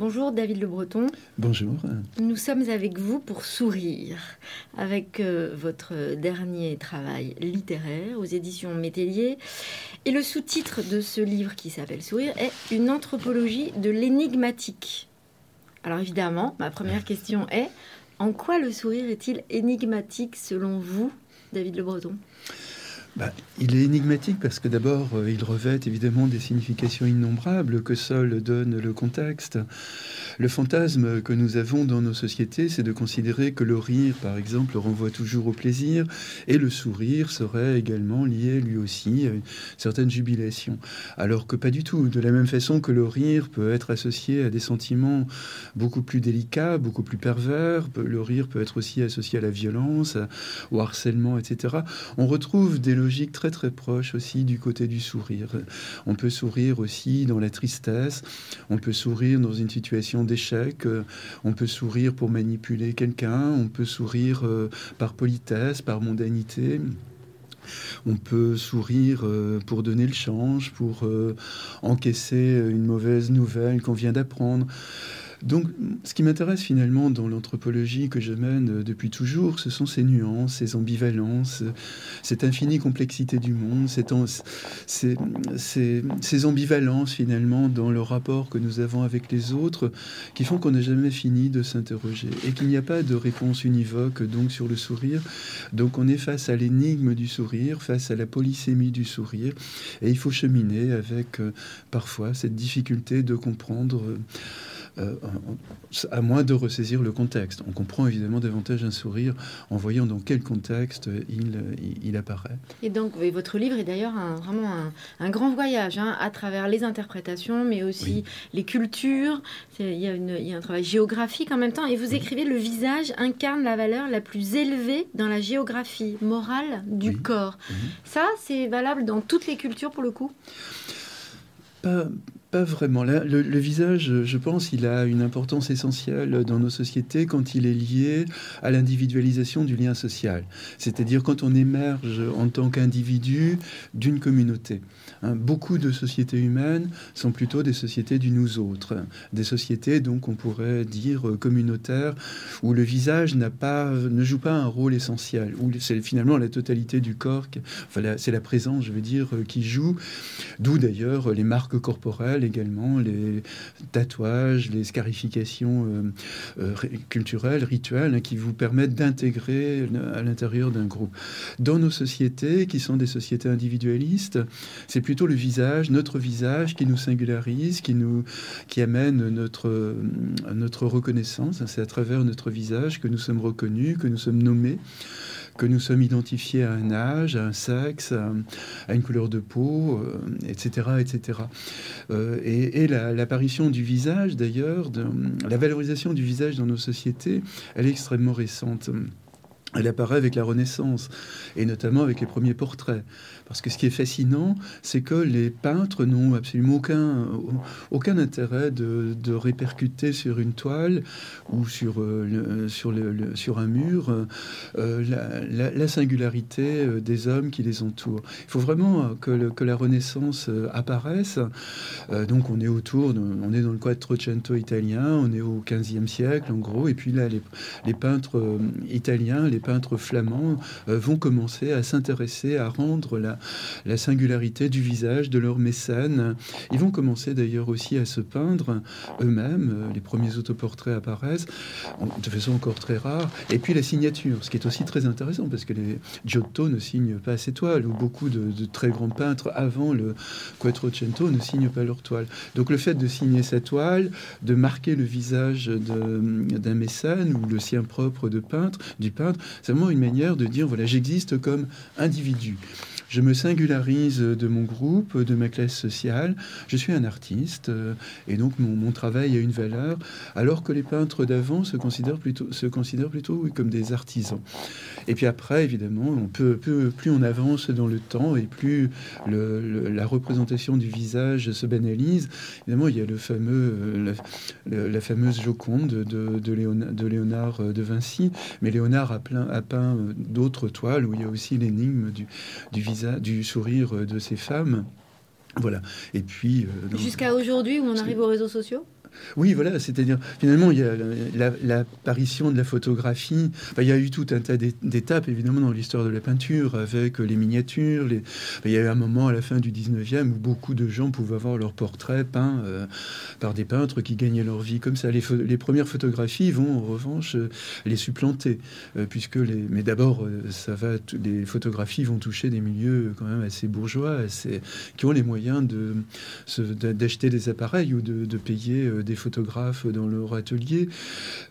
Bonjour David Le Breton. Bonjour. Nous sommes avec vous pour sourire, avec euh, votre dernier travail littéraire aux éditions Métellier. Et le sous-titre de ce livre qui s'appelle Sourire est Une anthropologie de l'énigmatique. Alors évidemment, ma première question est, en quoi le sourire est-il énigmatique selon vous, David Le Breton? Bah, il est énigmatique parce que d'abord, euh, il revêt évidemment des significations innombrables que seul donne le contexte. Le fantasme que nous avons dans nos sociétés, c'est de considérer que le rire, par exemple, renvoie toujours au plaisir, et le sourire serait également lié lui aussi à une certaine jubilation. Alors que pas du tout. De la même façon que le rire peut être associé à des sentiments beaucoup plus délicats, beaucoup plus pervers, le rire peut être aussi associé à la violence, au harcèlement, etc. On retrouve des logiques très très proches aussi du côté du sourire. On peut sourire aussi dans la tristesse, on peut sourire dans une situation euh, on peut sourire pour manipuler quelqu'un, on peut sourire euh, par politesse, par mondanité. On peut sourire euh, pour donner le change, pour encaisser une mauvaise nouvelle qu'on vient d'apprendre. Donc, ce qui m'intéresse finalement dans l'anthropologie que je mène euh, depuis toujours, ce sont ces nuances, ces ambivalences, euh, cette infinie complexité du monde, ces, ces, ambivalences finalement dans le rapport que nous avons avec les autres, qui font qu'on n'a jamais fini de s'interroger et qu'il n'y a pas de réponse univoque donc sur le sourire. Donc, on est face à l'énigme du sourire, face à la polysémie du sourire, et il faut cheminer avec euh, parfois cette difficulté de comprendre. À moins de ressaisir le contexte. On comprend évidemment davantage un sourire en voyant dans quel contexte il, il, apparaît. Et donc, votre livre est d'ailleurs vraiment un, grand voyage hein, à travers les interprétations, mais aussi les cultures. Il y, a il y, a un travail géographique en même temps. Et vous écrivez Le visage incarne la valeur la plus élevée dans la géographie morale du corps. Ça, c'est valable dans toutes les cultures pour le coup? Pas, pas vraiment. Le, le, visage, je pense, il a une importance essentielle dans nos sociétés quand il est lié à l'individualisation du lien social. C'est-à-dire quand on émerge en tant qu'individu d'une communauté. Hein, beaucoup de sociétés humaines sont plutôt des sociétés du nous autres, des sociétés donc on pourrait dire communautaires où le visage n'a pas, ne joue pas un rôle essentiel, où c'est finalement la totalité du corps, enfin c'est la présence, je veux dire, qui joue. D'où d'ailleurs les marques corporelles également, les tatouages, les scarifications euh, euh, culturelles, rituelles, hein, qui vous permettent d'intégrer à l'intérieur d'un groupe. Dans nos sociétés, qui sont des sociétés individualistes, c'est plutôt le visage, notre visage, qui nous singularise, qui nous, qui amène notre, notre reconnaissance. C'est à travers notre visage que nous sommes reconnus, que nous sommes nommés que nous sommes identifiés à un âge, à un sexe, à, une couleur de peau, etc. Euh, etc. Euh, et, l'apparition du visage, d'ailleurs, la valorisation du visage dans nos sociétés, elle est extrêmement récente. Elle apparaît avec la Renaissance, et notamment avec les premiers portraits. Parce que ce qui est fascinant, c'est que les peintres n'ont absolument aucun, aucun intérêt de, répercuter sur une toile ou sur, euh, sur, le, sur un mur euh, la, singularité euh, des hommes qui les entourent. Il faut vraiment que, que la Renaissance apparaisse. donc on est autour, on est dans le Quattrocento italien, on est au 15e siècle en gros, et puis là les, les peintres italiens, les peintres flamands vont commencer à s'intéresser, à rendre la, la singularité du visage de leurs mécènes. Ils vont commencer d'ailleurs aussi à se peindre eux-mêmes. Les premiers autoportraits apparaissent de façon encore très rare. Et puis la signature, ce qui est aussi très intéressant parce que les Giotto ne signent pas ses toiles ou beaucoup de, très grands peintres avant le Quattrocento ne signent pas leur toile. Donc le fait de signer sa toile, de marquer le visage d'un mécène ou le sien propre de peintre, du peintre, c'est vraiment une manière de dire voilà j'existe comme individu. Je me singularise de mon groupe, de ma classe sociale. Je suis un artiste euh, et donc mon, travail a une valeur, alors que les peintres d'avant se considèrent plutôt, se considèrent plutôt comme des artisans. Et puis après, évidemment, on peut, plus on avance dans le temps et plus la représentation du visage se banalise. Évidemment, il y a le fameux, euh, la, fameuse Joconde de, de, Léonard, de, Léonard, de Vinci, mais Léonard a, plein, a peint d'autres toiles où il y a aussi l'énigme du, du visage du sourire de ces femmes. Voilà. Et puis. Euh, Jusqu'à aujourd'hui, où on arrive aux réseaux sociaux? Oui, voilà, c'est-à-dire finalement il y a l'apparition de la photographie. il y a eu tout un tas d'étapes évidemment dans l'histoire de la peinture avec les miniatures. Les... il y a eu un moment à la fin du 19e où beaucoup de gens pouvaient avoir leurs portraits peints euh, par des peintres qui gagnaient leur vie comme ça. Les, les premières photographies vont en revanche euh, les supplanter, euh, puisque les... mais d'abord ça va, les photographies vont toucher des milieux quand même assez bourgeois, assez... qui ont les moyens de d'acheter des appareils ou de, de payer des photographes dans leur atelier.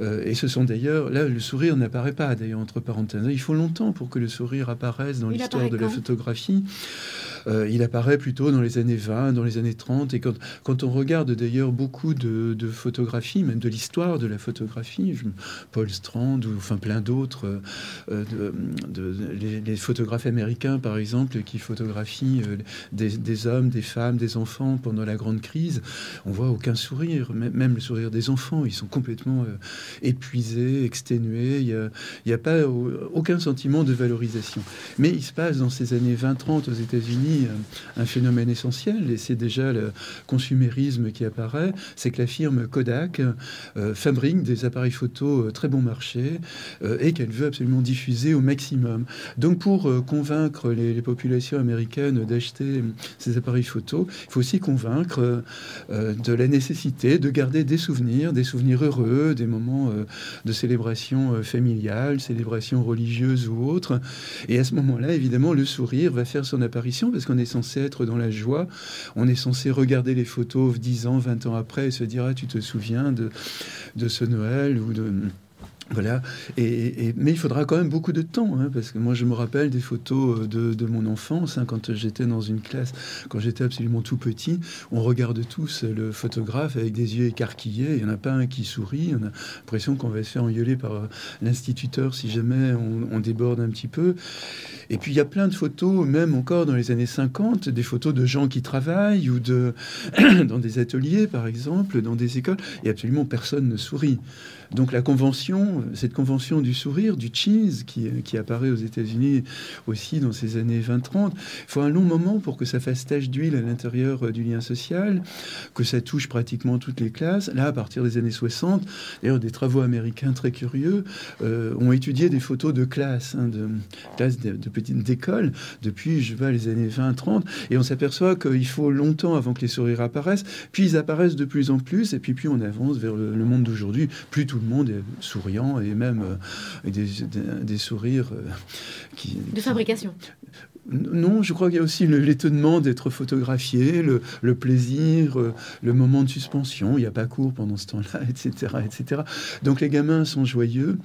Euh, et ce sont d'ailleurs, là, le sourire n'apparaît pas, d'ailleurs, entre parenthèses. Il faut longtemps pour que le sourire apparaisse dans l'histoire de la photographie. Euh, il apparaît plutôt dans les années 20, dans les années 30. Et quand, on regarde d'ailleurs beaucoup de, photographies, même de l'histoire de la photographie, Paul Strand ou enfin plein d'autres, euh, de, les, photographes américains par exemple, qui photographient euh, des, hommes, des femmes, des enfants pendant la grande crise, on voit aucun sourire, même le sourire des enfants, ils sont complètement épuisés, exténués. Il n'y a, a, pas aucun sentiment de valorisation. Mais il se passe dans ces années 20-30 aux États-Unis un phénomène essentiel, et c'est déjà le consumérisme qui apparaît, c'est que la firme Kodak euh, fabrique des appareils photo euh, très bon marché euh, et qu'elle veut absolument diffuser au maximum. Donc pour convaincre les, populations américaines d'acheter ces appareils photo, il faut aussi convaincre de la nécessité de garder des souvenirs, des souvenirs heureux, des moments de célébration familiale, célébration religieuse ou autre. Et à ce moment-là, évidemment, le sourire va faire son apparition parce qu'on est censé être dans la joie. On est censé regarder les photos 10 ans, 20 ans après et se dire Ah, tu te souviens de, de ce Noël ou de. Voilà, et, mais il faudra quand même beaucoup de temps, hein, parce que moi je me rappelle des photos euh, de, mon enfance, hein, quand j'étais dans une classe, quand j'étais absolument tout petit, on regarde tous le photographe avec des yeux écarquillés, il n'y en a pas un qui sourit, on a l'impression qu'on va se faire engueuler par euh, l'instituteur si jamais on, déborde un petit peu. Et puis il y a plein de photos, même encore dans les années 50, des photos de gens qui travaillent ou de, dans des ateliers par exemple, dans des écoles, et absolument personne ne sourit. Donc la convention, cette convention du sourire, du cheese, qui, apparaît aux États-Unis aussi dans ces années 20-30, il faut un long moment pour que ça fasse tache d'huile à l'intérieur euh, du lien social, que ça touche pratiquement toutes les classes. Là, à partir des années 60, d'ailleurs, des travaux américains très curieux euh, ont étudié des photos de classe, hein, de classes de, petites écoles, depuis, je vois, les années 20-30, et on s'aperçoit qu'il faut longtemps avant que les sourires apparaissent, puis ils apparaissent de plus en plus, et puis plus on avance vers le, le monde d'aujourd'hui, plus tout le monde est souriant et même euh, des, sourires euh, qui... De fabrication non, je crois qu'il y a aussi l'étonnement d'être photographié, le, plaisir, euh, le moment de suspension. Il n'y a pas cours pendant ce temps-là, etc., etc. Donc les gamins sont joyeux.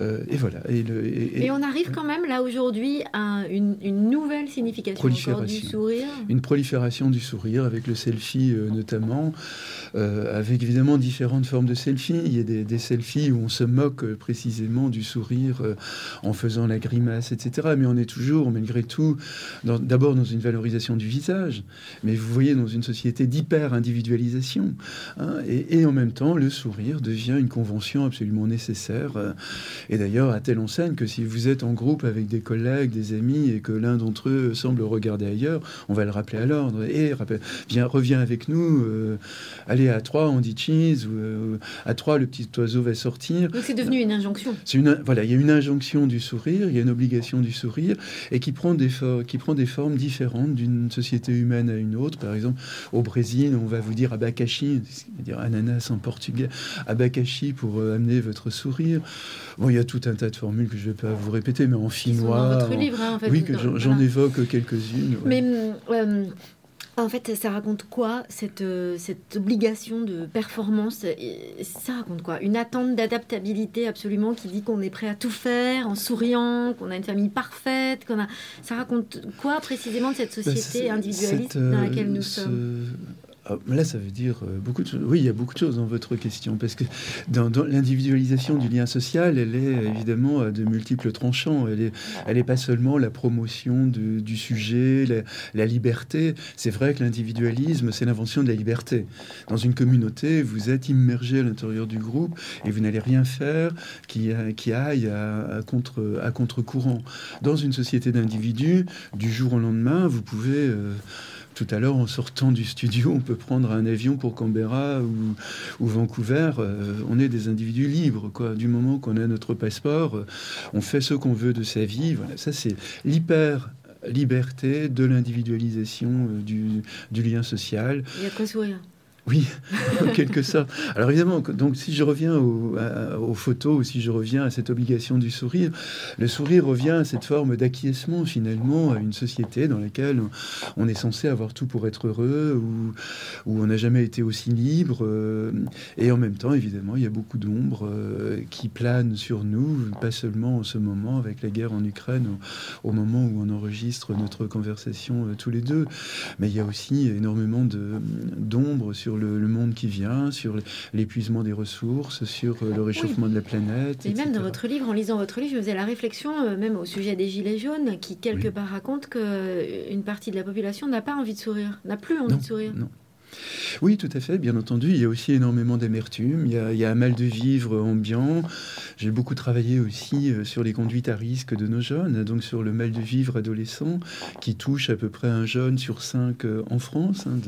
et voilà. Et, on arrive quand même là aujourd'hui à une, nouvelle signification du sourire. Une prolifération du sourire avec le selfie notamment. Euh, avec évidemment différentes formes de selfies. Il y a des, selfies où on se moque euh, précisément du sourire euh, en faisant la grimace, etc. Mais on est toujours, malgré tout, d'abord dans une valorisation du visage, mais vous voyez dans une société d'hyper-individualisation. Hein, et, en même temps, le sourire devient une convention absolument nécessaire. et d'ailleurs, à telle enseigne que si vous êtes en groupe avec des collègues, des amis, et que l'un d'entre eux semble regarder ailleurs, on va le rappeler à l'ordre. Et viens, reviens avec nous, allez à trois, on dit cheese, ou euh, à trois, le petit oiseau va sortir. Donc c'est devenu une injonction. Une, voilà, il y a une injonction du sourire, il y a une obligation du sourire, et qui prend des, qui prend des formes différentes d'une société humaine à une autre. Par exemple, au Brésil, on va vous dire abacaxi, c'est-à-dire ananas en portugais, abacaxi pour euh, amener votre sourire. Bon, il y a tout un tas de formules que je ne vais pas vous répéter, mais en finnois. Dans votre livre, hein, en fait. Oui, que j'en évoque quelques-unes. Mais euh, en fait, ça raconte quoi cette, euh, cette obligation de performance Ça raconte quoi? Une attente d'adaptabilité absolument qui dit qu'on est prêt à tout faire en souriant, qu'on a une famille parfaite. Qu'on a... Ça raconte quoi précisément de cette bah, société individualiste dans laquelle nous euh, sommes? Là, ça veut dire euh, beaucoup de choses. Oui, il y a beaucoup de choses dans votre question, parce que dans, l'individualisation du lien social, elle est évidemment de multiples tranchants. Elle n'est elle est pas seulement la promotion du sujet, la, liberté. C'est vrai que l'individualisme, c'est l'invention de la liberté. Dans une communauté, vous êtes immergé à l'intérieur du groupe et vous n'allez rien faire qui, qui aille à, contre, à contre-courant. Dans une société d'individus, du jour au lendemain, vous pouvez... Euh, tout à l'heure, en sortant du studio, on peut prendre un avion pour Canberra ou, Vancouver. Euh, on est des individus libres, quoi. Du moment qu'on a notre passeport, euh, on fait ce qu'on veut de sa vie. Voilà, ça c'est l'hyper liberté de l'individualisation du, du, lien social. Il y a quoi sourire oui, quelque sorte. Alors évidemment, donc si je reviens aux photos, ou si je reviens à cette obligation du sourire, le sourire revient à cette forme d'acquiescement finalement à une société dans laquelle on est censé avoir tout pour être heureux, où, où on n'a jamais été aussi libre. Euh, et en même temps, évidemment, il y a beaucoup d'ombres euh, qui planent sur nous, pas seulement en ce moment avec la guerre en Ukraine, au, moment où on enregistre notre conversation euh, tous les deux, mais il y a aussi énormément d'ombres sur le, monde qui vient, sur l'épuisement des ressources, sur euh, le réchauffement de la planète. Et même dans votre livre, en lisant votre livre, je faisais la réflexion, euh, même au sujet des Gilets jaunes, qui quelque part raconte qu'une euh, partie de la population n'a pas envie de sourire, n'a plus envie de sourire. Non. Oui, tout à fait, bien entendu. Il y a aussi énormément d'amertume. Il, y a un mal de vivre ambiant. J'ai beaucoup travaillé aussi euh, sur les conduites à risque de nos jeunes, donc sur le mal de vivre adolescent, qui touche à peu près un jeune sur cinq euh, en France, hein,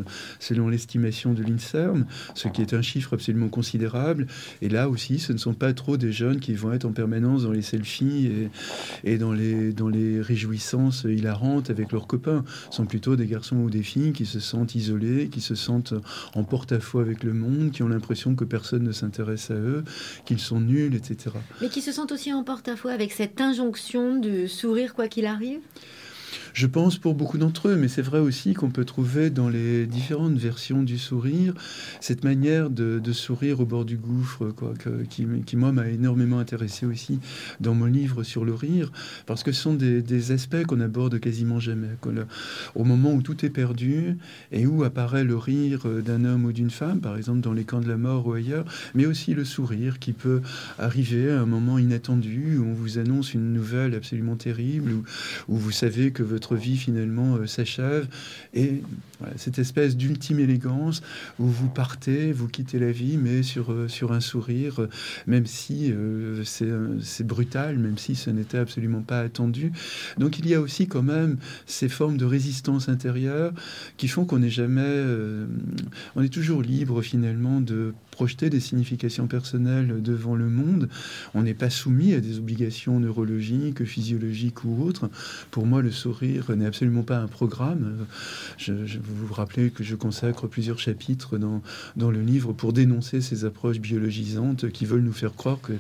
selon l'estimation de l'INSERM, ce qui est un chiffre absolument considérable. Et là aussi, ce ne sont pas trop des jeunes qui vont être en permanence dans les selfies et, et dans, les, dans les réjouissances hilarantes avec leurs copains. Ce sont plutôt des garçons ou des filles qui se sentent isolés, qui se sentent en porte-à-faux avec le monde, qui ont l'impression que personne ne s'intéresse à eux, qu'ils sont nuls, etc. Mais qui se sentent aussi en porte-à-faux avec cette injonction de sourire quoi qu'il arrive? Je pense pour beaucoup d'entre eux, mais c'est vrai aussi qu'on peut trouver dans les différentes versions du sourire cette manière de, sourire au bord du gouffre, quoi, qui, moi m'a énormément intéressé aussi dans mon livre sur le rire, parce que ce sont des, aspects qu'on aborde quasiment jamais. au moment où tout est perdu et où apparaît le rire d'un homme ou d'une femme, par exemple dans les camps de la mort ou ailleurs, mais aussi le sourire qui peut arriver à un moment inattendu où on vous annonce une nouvelle absolument terrible, où vous savez que votre vie finalement euh, s'achève. Et cette espèce d'ultime élégance où vous partez, vous quittez la vie, mais sur, euh, sur un sourire, euh, même si c'est brutal, même si ce n'était absolument pas attendu. Donc il y a aussi quand même ces formes de résistance intérieure qui font qu'on n'est jamais, on est toujours libre finalement de projeter des significations personnelles devant le monde. On n'est pas soumis à des obligations neurologiques, physiologiques ou autres. Pour moi, le sourire n'est absolument pas un programme. Je, vous vous rappelez que je consacre plusieurs chapitres dans, dans le livre pour dénoncer ces approches biologisantes qui veulent nous faire croire que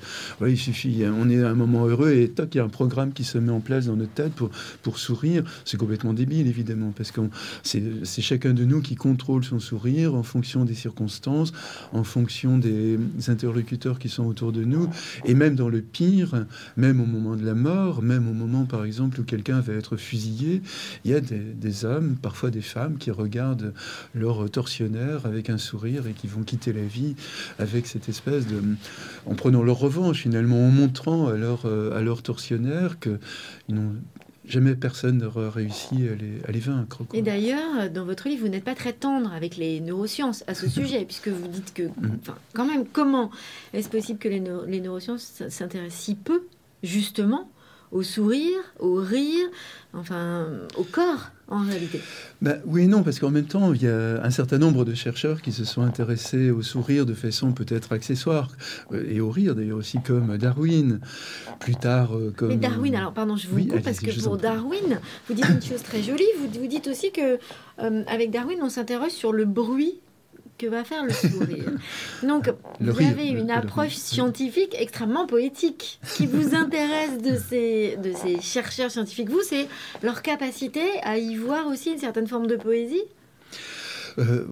il suffit, on est à un moment heureux et toc, il y a un programme qui se met en place dans notre tête pour, pour sourire. C'est complètement débile, évidemment, parce que c'est chacun de nous qui contrôle son sourire en fonction des circonstances, en fonction des interlocuteurs qui sont autour de nous, et même dans le pire, même au moment de la mort, même au moment, par exemple, où quelqu'un va être fusillé, il y a des, hommes, parfois des femmes, qui regardent leur tortionnaire avec un sourire et qui vont quitter la vie avec cette espèce de... en prenant leur revanche, finalement, en montrant à leur, à leur tortionnaire qu'ils n'ont jamais personne n'aura réussi à les, vaincre. Et d'ailleurs, dans votre livre, vous n'êtes pas très tendre avec les neurosciences à ce sujet, puisque vous dites que, mm. enfin, quand même, comment est-ce possible que les, les neurosciences s'intéressent si peu, justement, au sourire, au rire, enfin, au corps en réalité. Bah, Oui et non, parce qu'en même temps, il y a un certain nombre de chercheurs qui se sont intéressés au sourire de façon peut-être accessoire, euh, et au rire d'ailleurs aussi, comme Darwin, plus tard euh, comme... Mais Darwin, alors pardon, je vous coupe, parce que pour Darwin, vous dites une chose très jolie, vous, vous dites aussi que euh, avec Darwin, on s'interroge sur le bruit que va faire le sourire. Donc, vous avez une approche scientifique extrêmement poétique. Ce qui vous intéresse de ces, de ces chercheurs scientifiques, vous, c'est leur capacité à y voir aussi une certaine forme de poésie? Euh,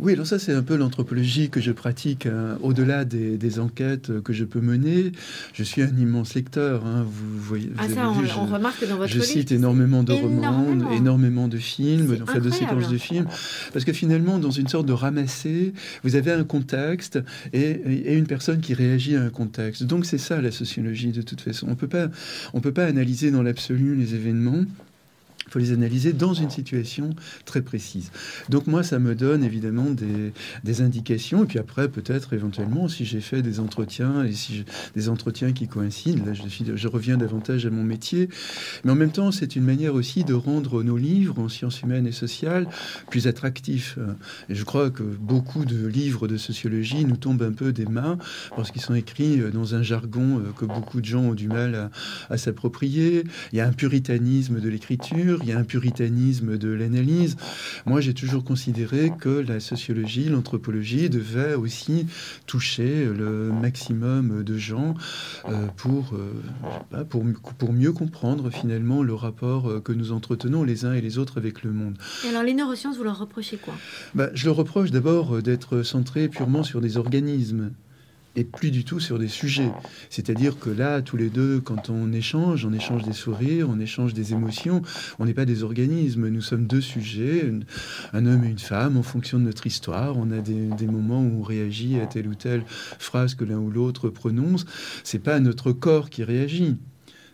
oui, alors ça c'est un peu l'anthropologie que je pratique hein, au-delà des, enquêtes que je peux mener. Je suis un immense lecteur. Hein, vous voyez, ah ça, on, je, remarque dans votre Je cite énormément de romans, énormément de films, en fait de séquences de films, parce que finalement, dans une sorte de ramassé, vous avez un contexte et, et une personne qui réagit à un contexte. Donc c'est ça la sociologie de toute façon. On peut pas, on peut pas analyser dans l'absolu les événements Il faut les analyser dans une situation très précise. Donc moi, ça me donne évidemment des, indications. Et puis après, peut-être éventuellement, si j'ai fait des entretiens et si des entretiens qui coïncident, là, je, reviens davantage à mon métier. Mais en même temps, c'est une manière aussi de rendre nos livres en sciences humaines et sociales plus attractifs. Et je crois que beaucoup de livres de sociologie nous tombent un peu des mains parce qu'ils sont écrits dans un jargon que beaucoup de gens ont du mal à s'approprier. Il y a un puritanisme de l'écriture, il y a un puritanisme de l'analyse. Moi, j'ai toujours considéré que la sociologie, l'anthropologie devait aussi toucher le maximum de gens euh, pour, euh, pour, pour mieux comprendre finalement le rapport euh, que nous entretenons les uns et les autres avec le monde. Et alors les neurosciences, vous leur reprochez quoi? Bah, Je leur reproche d'abord d'être centré purement sur des organismes et plus du tout sur des sujets. C'est-à-dire que là, tous les deux, quand on échange, on échange des sourires, on échange des émotions, on n'est pas des organismes, nous sommes deux sujets, un homme et une femme, en fonction de notre histoire, on a des, moments où on réagit à telle ou telle phrase que l'un ou l'autre prononce, c'est pas notre corps qui réagit,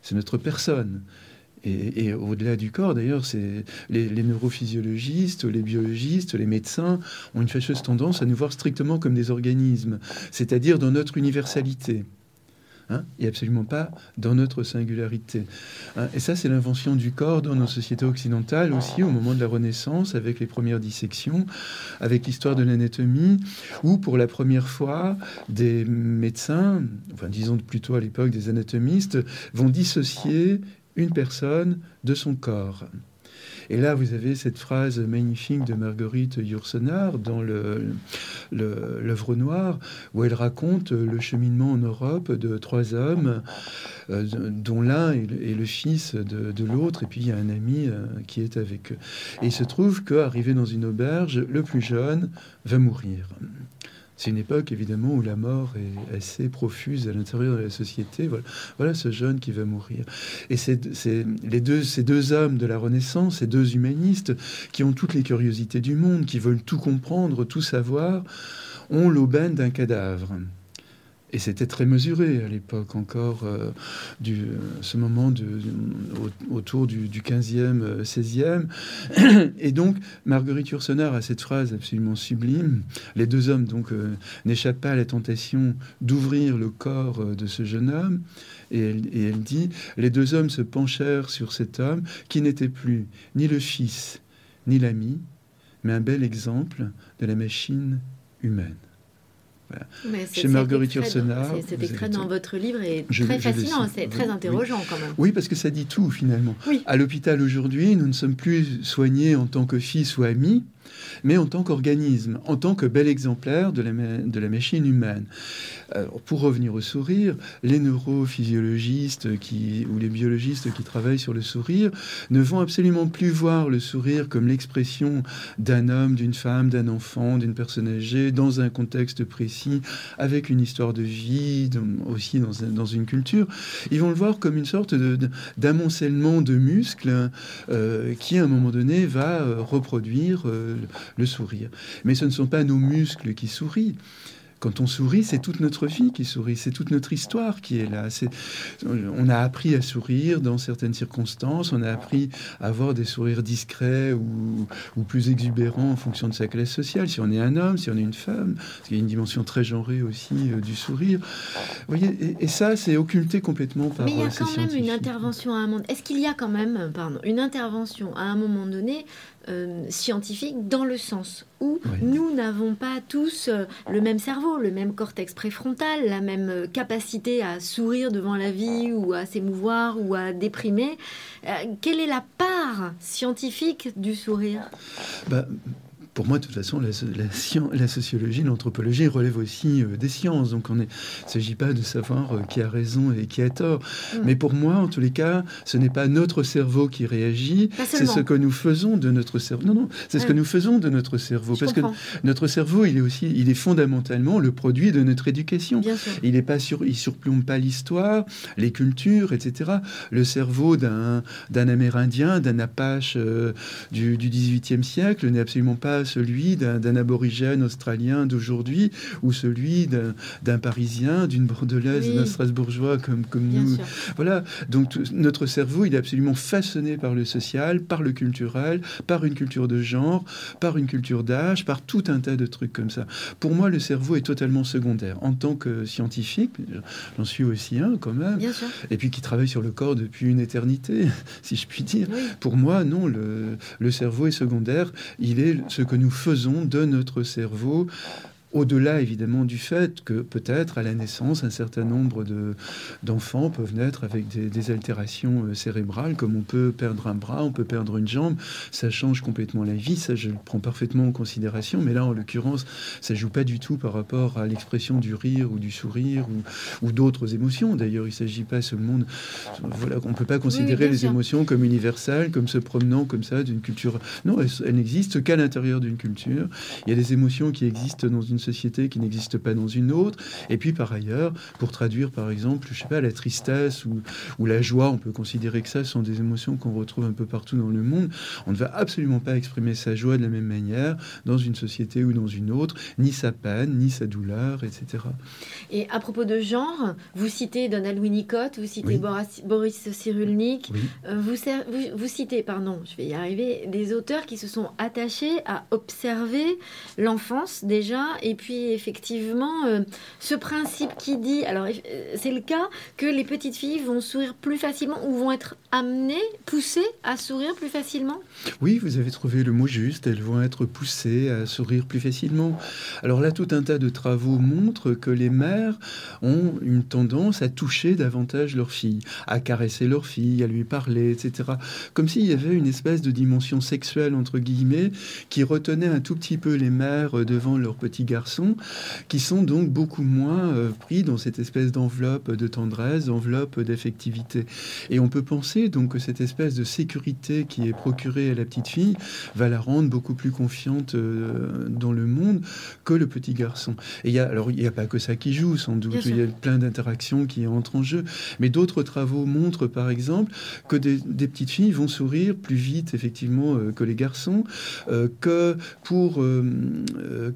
c'est notre personne. Et, au-delà du corps, d'ailleurs, c'est les, neurophysiologistes, les biologistes, les médecins ont une fâcheuse tendance à nous voir strictement comme des organismes, c'est-à-dire dans notre universalité. Hein, et absolument pas dans notre singularité. Hein, et ça, c'est l'invention du corps dans nos sociétés occidentales aussi, au moment de la Renaissance, avec les premières dissections, avec l'histoire de l'anatomie, où pour la première fois, des médecins, enfin disons plutôt à l'époque des anatomistes, vont dissocier une personne de son corps. Et là, vous avez cette phrase magnifique de Marguerite Yourcenar dans l'œuvre le, noire, où elle raconte le cheminement en Europe de trois hommes, euh, dont l'un est, le fils de, de l'autre, et puis il y a un ami euh, qui est avec eux. Et il se trouve qu'arrivé dans une auberge, le plus jeune va mourir. C'est une époque évidemment où la mort est assez profuse à l'intérieur de la société. Voilà, ce jeune qui va mourir. Et les deux, ces deux hommes de la Renaissance, ces deux humanistes qui ont toutes les curiosités du monde, qui veulent tout comprendre, tout savoir, ont l'aubaine d'un cadavre. Et c'était très mesuré à l'époque encore, euh, du, euh, ce moment de, autour du, 15e, 16e. Euh, et donc, Marguerite Yourcenar a cette phrase absolument sublime. Les deux hommes donc n'échappent pas à la tentation d'ouvrir le corps de ce jeune homme. Et elle dit, les deux hommes se penchèrent sur cet homme qui n'était plus ni le fils, ni l'ami, mais un bel exemple de la machine humaine. Chez Marguerite Yourcenar. Cet extrait dans votre livre est très fascinant, c'est très interrogeant quand même. Oui, parce que ça dit tout finalement. À l'hôpital aujourd'hui, nous ne sommes plus soignés en tant que fils ou amis, mais en tant qu'organisme, en tant que bel exemplaire de la, machine humaine. pour revenir au sourire, les neurophysiologistes ou les biologistes qui travaillent sur le sourire ne vont absolument plus voir le sourire comme l'expression d'un homme, d'une femme, d'un enfant, d'une personne âgée, dans un contexte précis, avec une histoire de vie, aussi dans, une culture. Ils vont le voir comme une sorte d'amoncellement de, muscles euh, qui, à un moment donné, va euh, reproduire euh, le sourire. Mais ce ne sont pas nos muscles qui sourient. Quand on sourit, c'est toute notre vie qui sourit, c'est toute notre histoire qui est là. on a appris à sourire dans certaines circonstances, on a appris à avoir des sourires discrets ou, plus exubérants en fonction de sa classe sociale. Si on est un homme, si on est une femme, parce qu'il y a une dimension très genrée aussi euh, du sourire. Vous voyez, et, ça, c'est occulté complètement par. Mais il y a euh, quand même une intervention à un moment. Est-ce qu'il y a quand même, pardon, une intervention à un moment donné euh, scientifique dans le sens où nous n'avons pas tous euh, le même cerveau, le même cortex préfrontal, la même euh, capacité à sourire devant la vie ou à s'émouvoir ou à déprimer. quelle est la part scientifique du sourire? Bah, pour moi, de toute façon, la, la, sociologie, l'anthropologie relève aussi euh, des sciences. Donc, il ne s'agit pas de savoir euh, qui a raison et qui a tort. Mm. Mais pour moi, en tous les cas, ce n'est pas notre cerveau qui réagit, c'est ce que nous faisons de notre cerveau. Non, non, c'est ce que nous faisons de notre cerveau. parce que notre cerveau, il est aussi, il est fondamentalement le produit de notre éducation. Il n'est pas sur, il surplombe pas l'histoire, les cultures, etc. Le cerveau d'un Amérindien, d'un Apache euh, du, du 18e siècle n'est absolument pas celui d'un aborigène australien d'aujourd'hui ou celui d'un Parisien, d'une Bordelaise, d'un Strasbourgeois comme, comme nous. Voilà. Donc notre cerveau, il est absolument façonné par le social, par le culturel, par une culture de genre, par une culture d'âge, par tout un tas de trucs comme ça. Pour moi, le cerveau est totalement secondaire. En tant que scientifique, j'en suis aussi un quand même, et puis qui travaille sur le corps depuis une éternité, si je puis dire. Pour moi, non, le, le cerveau est secondaire. Il est ce que nous faisons de notre cerveau au-delà évidemment du fait que peut-être à la naissance, un certain nombre d'enfants peuvent naître avec des, altérations euh, cérébrales, comme on peut perdre un bras, on peut perdre une jambe, ça change complètement la vie, ça je le prends parfaitement en considération, mais là en l'occurrence, ça joue pas du tout par rapport à l'expression du rire ou du sourire ou, d'autres émotions. D'ailleurs, il s'agit pas seulement, de, voilà, on peut pas considérer les émotions comme universelles, comme se promenant comme ça d'une culture. Non, elles, elles n'existent qu'à l'intérieur d'une culture. Il y a des émotions qui existent dans une société qui n'existe pas dans une autre. Et puis par ailleurs, pour traduire par exemple, je sais pas, la tristesse ou, ou la joie, on peut considérer que ça sont des émotions qu'on retrouve un peu partout dans le monde. On ne va absolument pas exprimer sa joie de la même manière dans une société ou dans une autre, ni sa peine, ni sa douleur, etc. Et à propos de genre, vous citez Donald Winnicott, vous citez Boris, Cyrulnik, euh, vous, vous, vous citez, pardon, je vais y arriver, des auteurs qui se sont attachés à observer l'enfance déjà et et puis effectivement, euh, ce principe qui dit, alors euh, c'est le cas, que les petites filles vont sourire plus facilement ou vont être amenées, poussées à sourire plus facilement Oui, vous avez trouvé le mot juste, elles vont être poussées à sourire plus facilement. Alors là, tout un tas de travaux montrent que les mères ont une tendance à toucher davantage leur fille, à caresser leur fille, à lui parler, etc. Comme s'il y avait une espèce de dimension sexuelle, entre guillemets, qui retenait un tout petit peu les mères devant leur petit garçon qui sont donc beaucoup moins euh, pris dans cette espèce d'enveloppe de tendresse, d'enveloppe d'affectivité. Et on peut penser donc que cette espèce de sécurité qui est procurée à la petite fille va la rendre beaucoup plus confiante euh, dans le monde que le petit garçon. Et il y a, alors il n'y a pas que ça qui joue, sans doute, il y a plein d'interactions qui entrent en jeu. Mais d'autres travaux montrent, par exemple, que des, petites filles vont sourire plus vite, effectivement, euh, que les garçons, que pour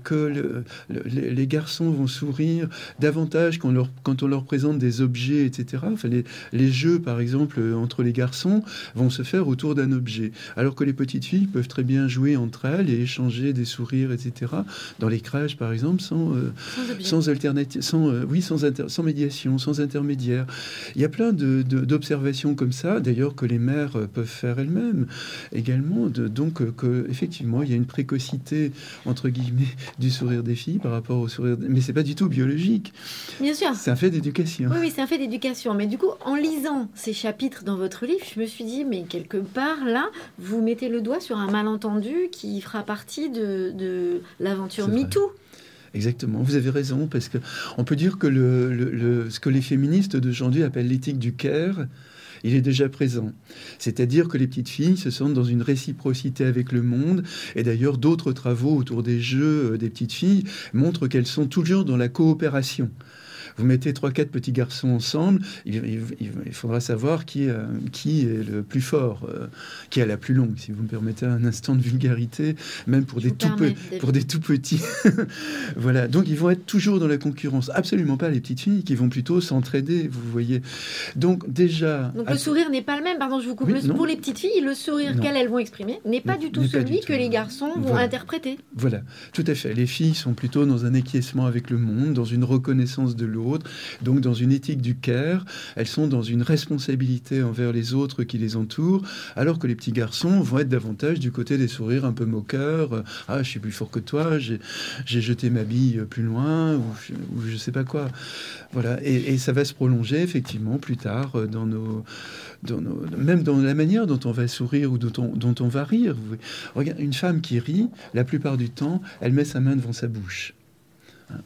que le, les, garçons vont sourire davantage quand, leur, quand, on leur présente des objets, etc. Enfin, les, jeux, par exemple, entre les garçons vont se faire autour d'un objet, alors que les petites filles peuvent très bien jouer entre elles et échanger des sourires, etc. Dans les crèches, par exemple, sans, euh, sans, alternative, sans, euh, oui, sans, sans médiation, sans intermédiaire. Il y a plein d'observations comme ça, d'ailleurs, que les mères euh, peuvent faire elles-mêmes également. De, donc, que, effectivement, il y a une précocité, entre guillemets, du sourire des filles par rapport au sourire. Mais c'est pas du tout biologique. Bien sûr. C'est un fait d'éducation. Oui, oui, c'est un fait d'éducation. Mais du coup, en lisant ces chapitres dans votre je me suis dit, mais quelque part là, vous mettez le doigt sur un malentendu qui fera partie de, de l'aventure MeToo. Exactement, vous avez raison, parce que on peut dire que le, le, ce que les féministes d'aujourd'hui appellent l'éthique du care, il est déjà présent. C'est-à-dire que les petites filles se sentent dans une réciprocité avec le monde. Et d'ailleurs, d'autres travaux autour des jeux euh, des petites filles montrent qu'elles sont toujours dans la coopération. Vous mettez trois, quatre petits garçons ensemble, il, faudra savoir qui, euh, qui est le plus fort, euh, qui a la plus longue, si vous me permettez un instant de vulgarité, même pour, des tout, pour des tout petits. voilà, donc ils vont être toujours dans la concurrence. Absolument pas les petites filles qui vont plutôt s'entraider, vous voyez. Donc déjà... Donc le sourire n'est pas le même, pardon, je vous coupe. pour les petites filles, le sourire qu'elles vont exprimer n'est pas du tout celui que les garçons vont interpréter. Voilà, tout à fait. Les filles sont plutôt dans un acquiescement avec le monde, dans une reconnaissance de l'autre donc dans une éthique du care, elles sont dans une responsabilité envers les autres qui les entourent, alors que les petits garçons vont être davantage du côté des sourires un peu moqueurs. Ah, je suis plus fort que toi, j'ai jeté ma bille plus loin, ou je, ne sais pas quoi. Voilà, et, ça va se prolonger effectivement plus tard dans nos, dans nos, même dans la manière dont on va sourire ou dont on, dont on va rire. Regarde, une femme qui rit, la plupart du temps, elle met sa main devant sa bouche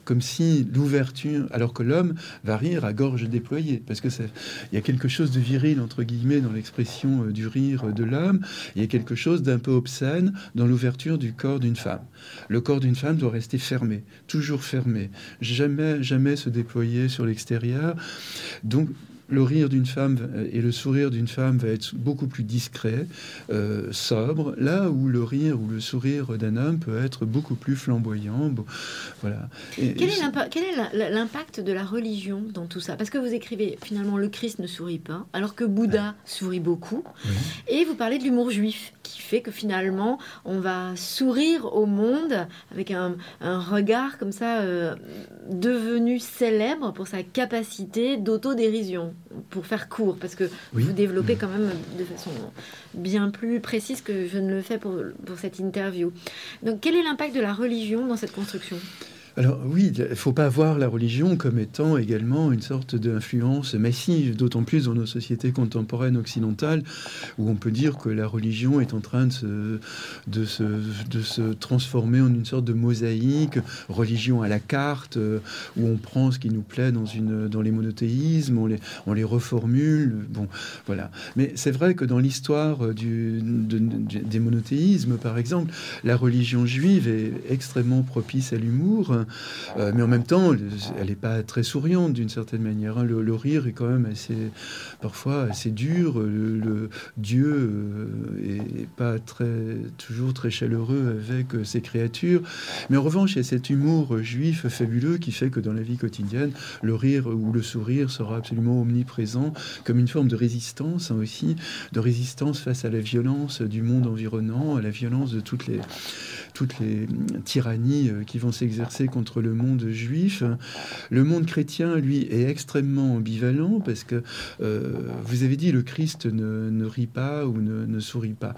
comme si l'ouverture, alors que l'homme va rire à gorge déployée, parce que il y a quelque chose de viril entre guillemets dans l'expression euh, du rire de l'homme, il y a quelque chose d'un peu obscène dans l'ouverture du corps d'une femme. Le corps d'une femme doit rester fermé, toujours fermé, jamais jamais se déployer sur l'extérieur. Donc le rire d'une femme et le sourire d'une femme va être beaucoup plus discret, sobre, là où le rire ou le sourire d'un homme peut être beaucoup plus flamboyant. voilà. quel, est l'impact de la religion dans tout ça? Parce que vous écrivez finalement le Christ ne sourit pas, alors que Bouddha sourit beaucoup, et vous parlez de l'humour juif qui fait que finalement on va sourire au monde avec un, regard comme ça euh, devenu célèbre pour sa capacité d'autodérision, pour faire court, parce que vous développez quand même de façon bien plus précise que je ne le fais pour, pour cette interview. Donc quel est l'impact de la religion dans cette construction? Alors oui, il ne faut pas voir la religion comme étant également une sorte d'influence massive, d'autant plus dans nos sociétés contemporaines occidentales, où on peut dire que la religion est en train de se, de se, de se transformer en une sorte de mosaïque, religion à la carte, euh, où on prend ce qui nous plaît dans, une, dans les monothéismes, on les, on les reformule. Bon, voilà. Mais c'est vrai que dans l'histoire du, des monothéismes, par exemple, la religion juive est extrêmement propice à l'humour euh, mais en même temps, elle n'est pas très souriante d'une certaine manière. Hein. Le, rire est quand même assez, parfois assez dur. Le, Dieu euh, est pas très, toujours très chaleureux avec euh, ses créatures. Mais en revanche, il y a cet humour juif fabuleux qui fait que dans la vie quotidienne, le rire ou le sourire sera absolument omniprésent comme une forme de résistance hein, aussi, de résistance face à la violence du monde environnant, à la violence de toutes les toutes les tyrannies euh, qui vont s'exercer contre le monde juif. Le monde chrétien, lui, est extrêmement ambivalent parce que euh, vous avez dit le Christ ne, rit pas ou ne, sourit pas.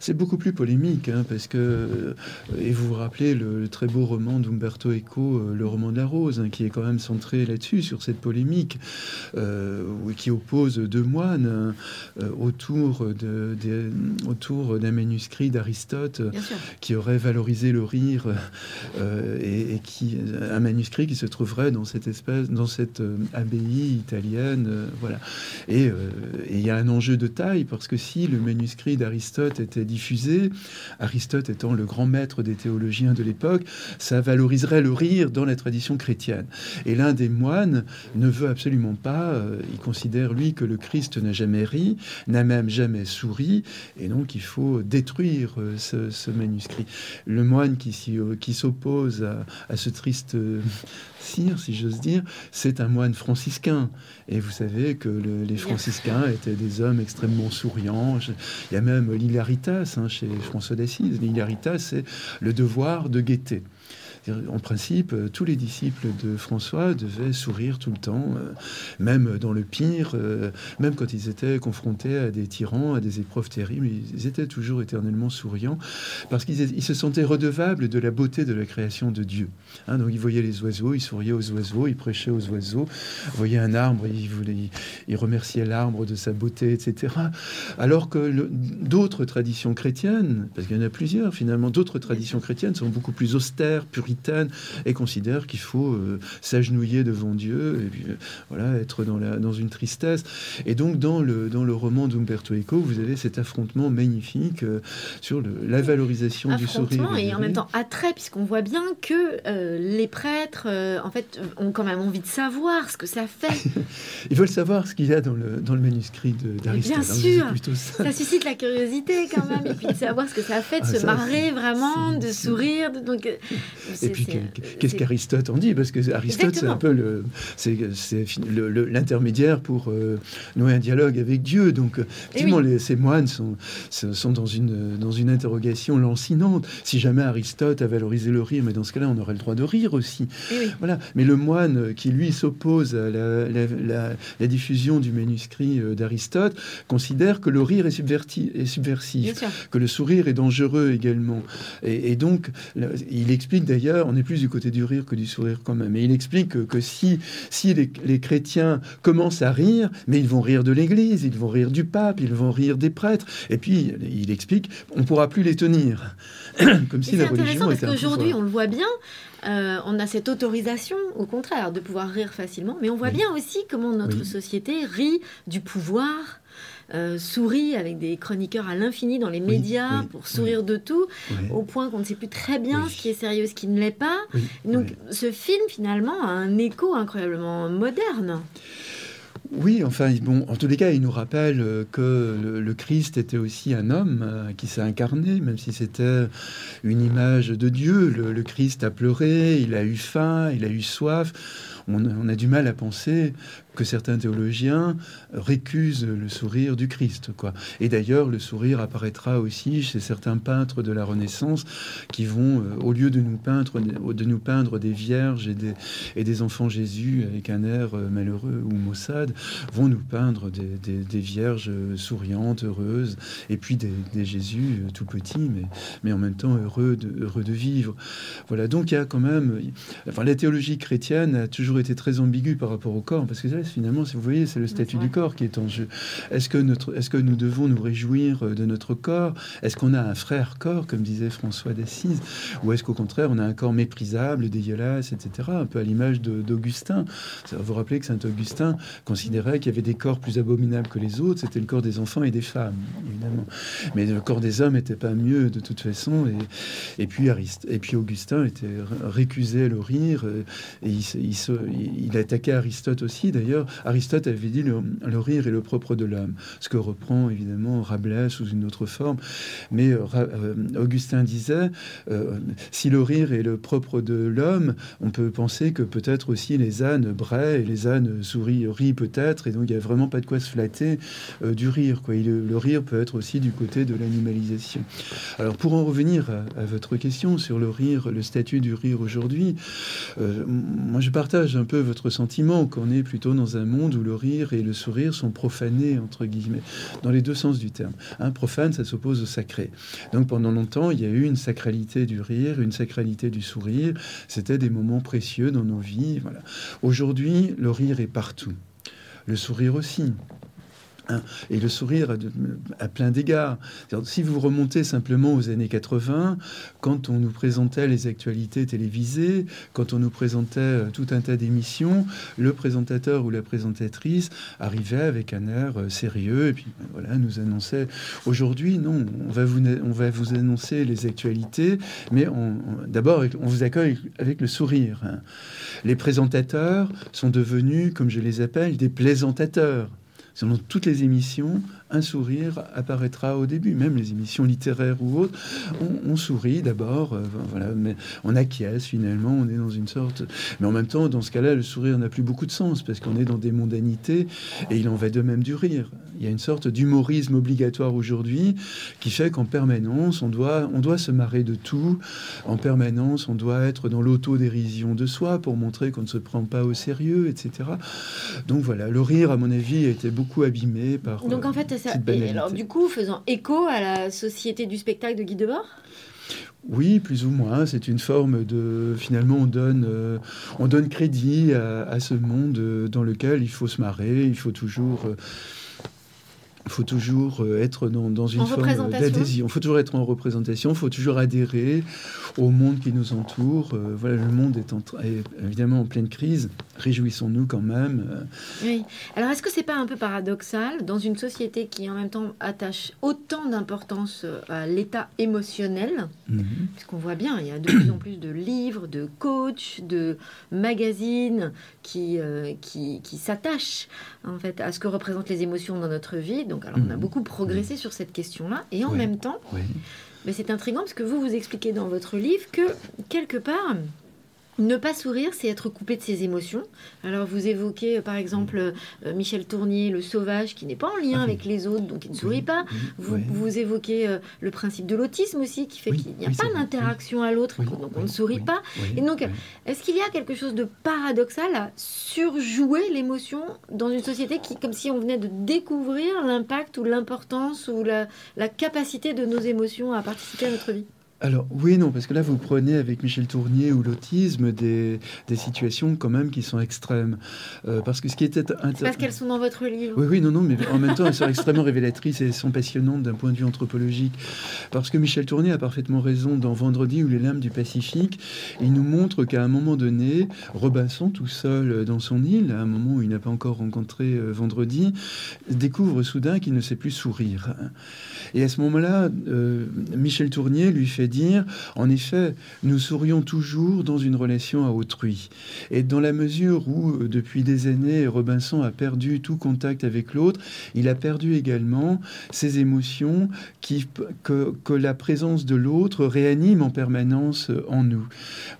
C'est beaucoup plus polémique hein, parce que, euh, et vous vous rappelez le, très beau roman d'Umberto Eco, Le roman de la rose, hein, qui est quand même centré là-dessus, sur cette polémique, qui oppose deux moines autour, de, autour d'un manuscrit d'Aristote qui aurait valorisé le rire euh, et, qui un manuscrit qui se trouverait dans cette espèce, dans cette euh, abbaye italienne, euh, voilà. Et il y a un enjeu de taille parce que si le manuscrit d'Aristote était diffusé, Aristote étant le grand maître des théologiens de l'époque, ça valoriserait le rire dans la tradition chrétienne. Et l'un des moines ne veut absolument pas, il considère lui que le Christ n'a jamais ri, n'a même jamais souri, et donc il faut détruire ce, manuscrit le moine qui, euh, qui s'oppose à, ce triste euh, cire, si j'ose dire, c'est un moine franciscain. Et vous savez que les franciscains étaient des hommes extrêmement souriants. Il y a même l'hilaritas hein, chez François d'Assise. L'hilaritas, c'est le devoir de gaieté. En principe, euh, tous les disciples de François devaient sourire tout le temps, euh, même dans le pire, euh, même quand ils étaient confrontés à des tyrans, à des épreuves terribles, ils étaient toujours éternellement souriants, parce qu'ils se sentaient redevables de la beauté de la création de Dieu. Hein, donc ils voyaient les oiseaux, ils souriaient aux oiseaux, ils prêchaient aux oiseaux, voyaient un arbre, ils, voulaient, ils remerciaient l'arbre de sa beauté, etc. Alors que d'autres traditions chrétiennes, parce qu'il y en a plusieurs finalement, d'autres traditions chrétiennes sont beaucoup plus austères, puritaines, et considère qu'il faut euh, s'agenouiller devant Dieu et puis, euh, voilà, être dans, la, dans une tristesse. Et donc, dans le, dans le roman d'Umberto Eco, vous avez cet affrontement magnifique euh, sur le, la valorisation du sourire. Et, en même temps, attrait, puisqu'on voit bien que les prêtres, en fait, ont quand même envie de savoir ce que ça fait. Ils veulent savoir ce qu'il y a dans le, dans le manuscrit d'Aristote. Bien hein, sûr, ça. suscite la curiosité quand même, et puis de savoir ce que ça fait de ah, se marrer vraiment, de sourire. De, donc, et puis, qu'est-ce qu'Aristote en dit Parce que Aristote, c'est un peu le, c'est, l'intermédiaire pour euh, nouer un dialogue avec Dieu. Donc, effectivement, les, ces moines sont, sont dans, une, dans une interrogation lancinante. Si jamais Aristote a valorisé le rire, mais dans ce cas-là, on aurait le droit de rire aussi. Voilà. Mais le moine qui, lui, s'oppose à la, diffusion du manuscrit euh, d'Aristote considère que le rire est, subverti, est subversif, que le sourire est dangereux également. Et, et donc, il explique d'ailleurs on est plus du côté du rire que du sourire quand même. Et il explique que, si, si les, chrétiens commencent à rire, mais ils vont rire de l'Église, ils vont rire du pape, ils vont rire des prêtres. Et puis, il explique, on ne pourra plus les tenir. Comme si la religion était parce qu'aujourd'hui, on le voit bien, euh, on a cette autorisation, au contraire, de pouvoir rire facilement, mais on voit bien aussi comment notre société rit du pouvoir, euh, sourit avec des chroniqueurs à l'infini dans les médias pour sourire de tout, au point qu'on ne sait plus très bien ce qui est sérieux, ce qui ne l'est pas. Donc ce film finalement a un écho incroyablement moderne. Oui, enfin, bon, en tous les cas, il nous rappelle euh, que le, Christ était aussi un homme euh, qui s'est incarné, même si c'était une image de Dieu. le Christ a pleuré, il a eu faim, il a eu soif on, a du mal à penser que certains théologiens récusent le sourire du Christ. Quoi. Et d'ailleurs, le sourire apparaîtra aussi chez certains peintres de la Renaissance qui vont, euh, au lieu de nous peindre, de nous peindre des vierges et des, et des enfants Jésus avec un air euh, malheureux ou maussade, vont nous peindre des, vierges souriantes, heureuses, et puis des, Jésus euh, tout petits, mais, mais en même temps heureux de, heureux de vivre. Voilà, donc il y a quand même... Enfin, la théologie chrétienne a toujours été très ambigu par rapport au corps, parce que finalement, si vous voyez, c'est le statut du corps qui est en jeu. Est-ce que, notre, est-ce que nous devons nous réjouir euh, de notre corps? Est-ce qu'on a un frère corps, comme disait François d'Assise? Ou est-ce qu'au contraire, on a un corps méprisable, dégueulasse, etc. Un peu à l'image d'Augustin. Vous vous rappelez que Saint Augustin considérait qu'il y avait des corps plus abominables que les autres, c'était le corps des enfants et des femmes, évidemment. Mais le corps des hommes n'était pas mieux de toute façon. Et, et, puis, Arist, et puis Augustin était récusait le rire, euh, et il, il, se, il a attaqué Aristote aussi. D'ailleurs, Aristote avait dit le, rire est le propre de l'homme, ce que reprend évidemment Rabelais sous une autre forme. Mais euh, euh, Augustin disait, euh, si le rire est le propre de l'homme, on peut penser que peut-être aussi les ânes braient et les ânes sourient, rient peut-être, et donc il n'y a vraiment pas de quoi se flatter du rire. Quoi. le rire peut être aussi du côté de l'animalisation. Alors pour en revenir à, à, votre question sur le rire, le statut du rire aujourd'hui, moi je partage un peu votre sentiment qu'on est plutôt dans un monde où le rire et le sourire sont profanés, entre guillemets, dans les deux sens du terme. Un profane, ça s'oppose au sacré. Donc pendant longtemps, il y a eu une sacralité du rire, une sacralité du sourire. C'était des moments précieux dans nos vies. Voilà. Aujourd'hui, le rire est partout. Le sourire aussi. Et le sourire à, plein d'égards. Si vous remontez simplement aux années 80, quand on nous présentait les actualités télévisées, quand on nous présentait euh, tout un tas d'émissions, le présentateur ou la présentatrice arrivait avec un air euh, sérieux et puis ben voilà, nous annonçait aujourd'hui, non, on va vous, on va vous annoncer les actualités, mais d'abord, on vous accueille avec le sourire. Hein. Les présentateurs sont devenus, comme je les appelle, des plaisantateurs. Selon toutes les émissions, un sourire apparaîtra au début, même les émissions littéraires ou autres. On, sourit d'abord, euh, voilà, mais on acquiesce finalement, on est dans une sorte. Mais en même temps, dans ce cas-là, le sourire n'a plus beaucoup de sens parce qu'on est dans des mondanités et il en va de même du rire. Il y a une sorte d'humorisme obligatoire aujourd'hui qui fait qu'en permanence, on doit, on doit se marrer de tout. En permanence, on doit être dans l'autodérision de soi pour montrer qu'on ne se prend pas au sérieux, etc. Donc voilà, le rire, à mon avis, a été beaucoup abîmé par. Donc en fait, et alors, du coup, faisant écho à la Société du spectacle de Guy Debord? Oui, plus ou moins. C'est une forme de. Finalement, on donne, euh, on donne crédit à, ce monde euh, dans lequel il faut se marrer, il faut toujours. Euh, il faut toujours euh, être dans, une forme d'adhésion. Il faut toujours être en représentation. Il faut toujours adhérer au monde qui nous entoure. Euh, voilà, le monde est, en, évidemment en pleine crise. Réjouissons-nous quand même. Euh. Oui. Alors, est-ce que c'est pas un peu paradoxal dans une société qui en même temps attache autant d'importance à l'état émotionnel, mhm. puisqu'on voit bien, il y a de plus en plus de livres, de coachs, de magazines qui, qui, qui s'attachent en fait à ce que représentent les émotions dans notre vie. Donc, alors, on a mhm. beaucoup progressé sur cette question-là. Et en même temps, mais c'est intriguant parce que vous, vous expliquez dans votre livre que, quelque part, ne pas sourire, c'est être coupé de ses émotions. Alors vous évoquez euh, par exemple euh, Michel Tournier, le sauvage, qui n'est pas en lien ah avec les autres, donc il ne sourit pas. Vous, vous évoquez euh, le principe de l'autisme aussi, qui fait qu'il n'y a pas d'interaction à l'autre, donc on ne sourit pas. Et donc, est-ce qu'il y a quelque chose de paradoxal à surjouer l'émotion dans une société qui, comme si on venait de découvrir l'impact ou l'importance ou la, la capacité de nos émotions à participer à notre vie? Alors oui non, parce que là vous prenez avec Michel Tournier ou l'autisme des, des, situations quand même qui sont extrêmes. Euh, parce que ce qui était... Parce qu'elles sont dans votre livre. Oui, oui, non, non, mais en même temps elles sont extrêmement révélatrices et sont passionnantes d'un point de vue anthropologique. Parce que Michel Tournier a parfaitement raison dans Vendredi ou les lames du Pacifique. Il nous montre qu'à un moment donné, Robinson, tout seul dans son île, à un moment où il n'a pas encore rencontré euh, Vendredi, découvre soudain qu'il ne sait plus sourire. Et à ce moment-là, euh, Michel Tournier lui fait dire, en effet, nous sourions toujours dans une relation à autrui. Et dans la mesure où, euh, depuis des années, Robinson a perdu tout contact avec l'autre, il a perdu également ces émotions qui, que, que la présence de l'autre réanime en permanence euh, en nous.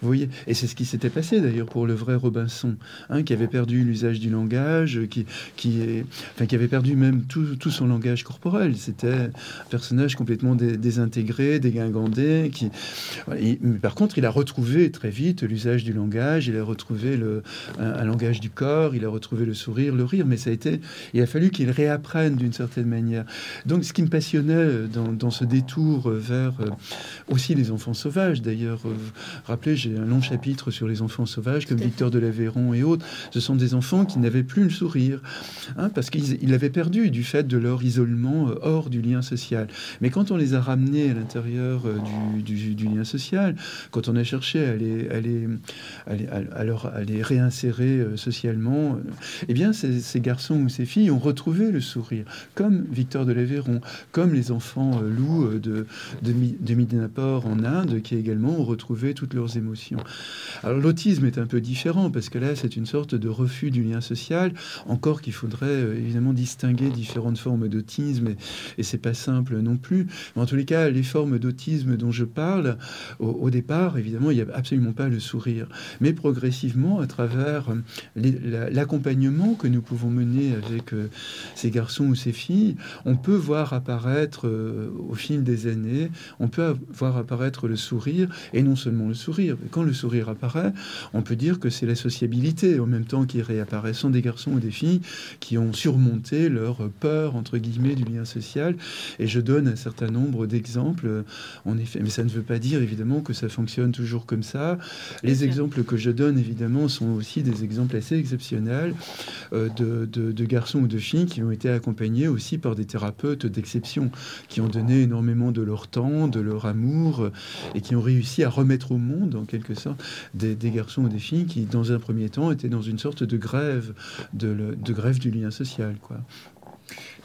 Voyez Et c'est ce qui s'était passé d'ailleurs pour le vrai Robinson, hein, qui avait perdu l'usage du langage, qui, qui, est, enfin, qui avait perdu même tout, tout son langage corporel. C'était un personnage complètement désintégré, dégingandé. Qui, mais par contre, il a retrouvé très vite l'usage du langage, il a retrouvé le, un, langage du corps, il a retrouvé le sourire, le rire, mais ça a été, il a fallu qu'il réapprenne d'une certaine manière. Donc, ce qui me passionnait dans, dans ce détour vers euh, aussi les enfants sauvages, d'ailleurs, euh, rappelez, j'ai un long chapitre sur les enfants sauvages, comme Victor de l'Aveyron et autres, ce sont des enfants qui n'avaient plus le sourire, hein, parce qu'ils l'avaient perdu du fait de leur isolement euh, hors du lien social. Mais quand on les a ramenés à l'intérieur du, lien social, quand on a cherché à les, à les, à à les réinsérer socialement, eh bien, ces, garçons ou ces filles ont retrouvé le sourire, comme Victor de l'Aveyron, comme les enfants loups de, de, de en Inde, qui également ont retrouvé toutes leurs émotions. Alors l'autisme est un peu différent, parce que là, c'est une sorte de refus du lien social, encore qu'il faudrait euh, évidemment distinguer différentes formes d'autisme, et, et c'est pas simple non plus. Mais en tous les cas, les formes d'autisme dont je parle, au, départ, évidemment, il n'y a absolument pas le sourire. Mais progressivement, à travers euh, l'accompagnement que nous pouvons mener avec euh, ces garçons ou ces filles, on peut voir apparaître au fil des années, on peut voir apparaître le sourire, et non seulement le sourire. quand le sourire apparaît, on peut dire que c'est la sociabilité en même temps qui réapparaît. Sont des garçons ou des filles qui ont surmonté leur peur, entre guillemets, du lien social. Et je donne un certain nombre d'exemples, en effet. Mais ça ne veut pas dire, évidemment, que ça fonctionne toujours comme ça. Les exemples que je donne, évidemment, sont aussi des exemples assez exceptionnels euh, de, de garçons ou de filles qui ont été accompagnés aussi par des thérapeutes d'exception, qui ont donné énormément de leur temps, de leur amour, et qui ont réussi à remettre au monde, en quelque sorte, des, garçons ou des filles qui, dans un premier temps, étaient dans une sorte de grève, de, grève du lien social, quoi.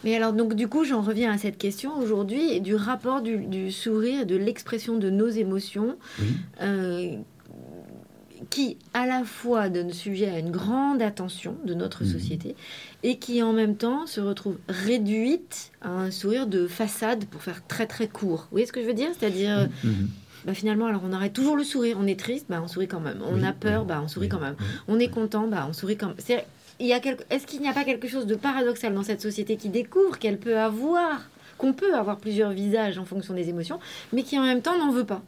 Mais alors, donc, du coup, j'en reviens à cette question aujourd'hui du rapport du, sourire, de l'expression de nos émotions. Euh, qui à la fois donne sujet à une grande attention de notre mhm. société et qui en même temps se retrouve réduite à un sourire de façade pour faire très très court. Vous voyez ce que je veux dire? C'est-à-dire, mhm. Mhm. bah, finalement, alors on arrête toujours le sourire. On est triste, bah, on sourit quand même. On a peur, bah, on sourit quand même. On est content, bah, on sourit quand même. Est-ce qu'il n'y a pas quelque chose de paradoxal dans cette société qui découvre qu'elle peut avoir, qu'on peut avoir plusieurs visages en fonction des émotions, mais qui en même temps n'en veut pas?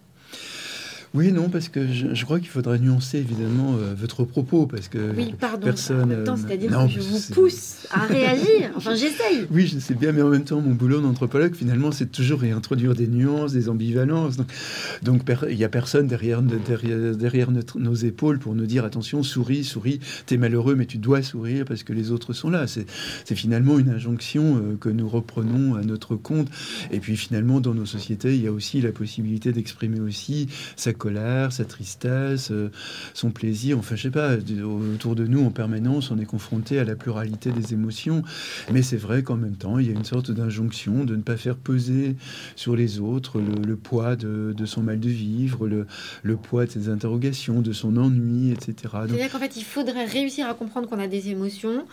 Oui, non, parce que je, crois qu'il faudrait nuancer évidemment euh, votre propos, parce que oui, pardon, personne. En même temps, c'est-à-dire que je vous pousse à réagir. Enfin, j'essaye. Oui, je sais bien, mais en même temps, mon boulot d'anthropologue, finalement, c'est toujours réintroduire des nuances, des ambivalences. Donc, il n'y a personne derrière, derrière, derrière nos épaules pour nous dire attention, souris, souris, t'es malheureux, mais tu dois sourire parce que les autres sont là. C'est finalement une injonction euh, que nous reprenons à notre compte. Et puis finalement, dans nos sociétés, il y a aussi la possibilité d'exprimer aussi sa colère, sa tristesse, euh, son plaisir. Enfin, je sais pas, autour de nous en permanence, on est confronté à la pluralité des émotions. Mais c'est vrai qu'en même temps, il y a une sorte d'injonction de ne pas faire peser sur les autres le, poids de, son mal de vivre, le, le, poids de ses interrogations, de son ennui, etc. C'est-à-dire qu'en fait, il faudrait réussir à comprendre qu'on a des émotions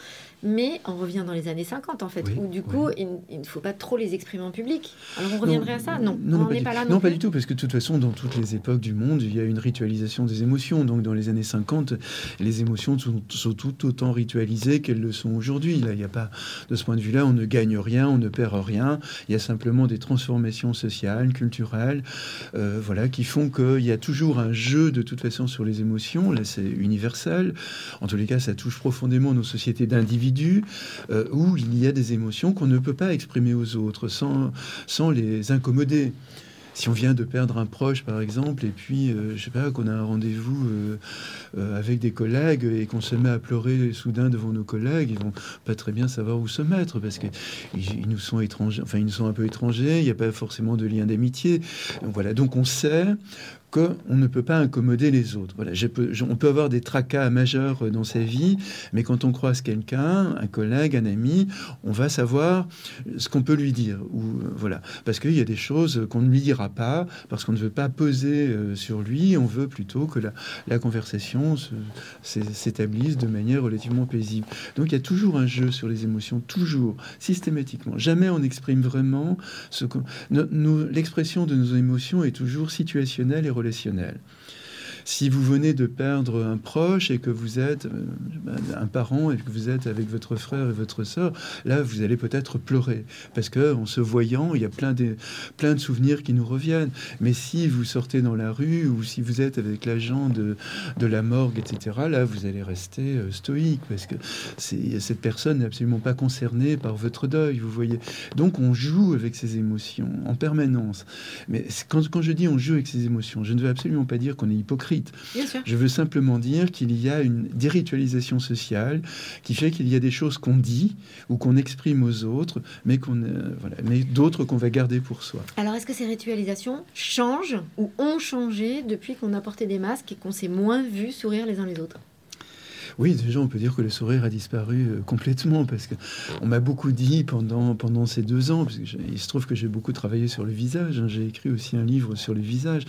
mais on revient dans les années 50, en fait, où du coup, il, ne faut pas trop les exprimer en public. Alors on reviendrait à ça? Non, non, on n'est pas, là. Non, pas du tout, parce que de toute façon, dans toutes les époques du monde, il y a une ritualisation des émotions. Donc dans les années 50, les émotions sont, sont tout autant ritualisées qu'elles le sont aujourd'hui. Là, il n'y a pas, de ce point de vue-là, on ne gagne rien, on ne perd rien. Il y a simplement des transformations sociales, culturelles, euh, voilà, qui font qu'il y a toujours un jeu, de toute façon, sur les émotions. Là, c'est universel. En tous les cas, ça touche profondément nos sociétés d'individus euh, où il y a des émotions qu'on ne peut pas exprimer aux autres sans, sans les incommoder si on vient de perdre un proche, par exemple, et puis, euh, je sais pas, qu'on a un rendez-vous euh, avec des collègues et qu'on se met à pleurer soudain devant nos collègues, ils vont pas très bien savoir où se mettre parce qu'ils ils nous sont étrangers, enfin, ils nous sont un peu étrangers, il n'y a pas forcément de lien d'amitié. Voilà, donc on sait qu'on ne peut pas incommoder les autres. Voilà, on peut avoir des tracas majeurs dans sa vie, mais quand on croise quelqu'un, un collègue, un ami, on va savoir ce qu'on peut lui dire. Ou, euh, voilà, parce qu'il y a des choses qu'on ne lui dira pas, parce qu'on ne veut pas peser euh, sur lui, on veut plutôt que la, conversation s'établisse de manière relativement paisible. Donc il y a toujours un jeu sur les émotions, toujours, systématiquement. Jamais on exprime vraiment ce que... L'expression de nos émotions est toujours situationnelle et relationnel. Si vous venez de perdre un proche et que vous êtes euh, un parent et que vous êtes avec votre frère et votre soeur, là, vous allez peut-être pleurer. Parce que en se voyant, il y a plein de, plein de souvenirs qui nous reviennent. Mais si vous sortez dans la rue ou si vous êtes avec l'agent de, de la morgue, etc., là, vous allez rester euh, stoïque parce que cette personne n'est absolument pas concernée par votre deuil, vous voyez. Donc, on joue avec ses émotions en permanence. Mais quand, quand je dis on joue avec ses émotions, je ne veux absolument pas dire qu'on est hypocrite je veux simplement dire qu'il y a une déritualisation sociale qui fait qu'il y a des choses qu'on dit ou qu'on exprime aux autres, mais, qu'on, euh, voilà, mais d'autres qu'on va garder pour soi. Alors, est-ce que ces ritualisations changent ou ont changé depuis qu'on a porté des masques et qu'on s'est moins vu sourire les uns les autres? Oui, déjà, on peut dire que le sourire a disparu euh, complètement parce que on m'a beaucoup dit pendant, pendant ces deux ans, parce que il se trouve que j'ai beaucoup travaillé sur le visage. Hein, j'ai écrit aussi un livre sur le visage.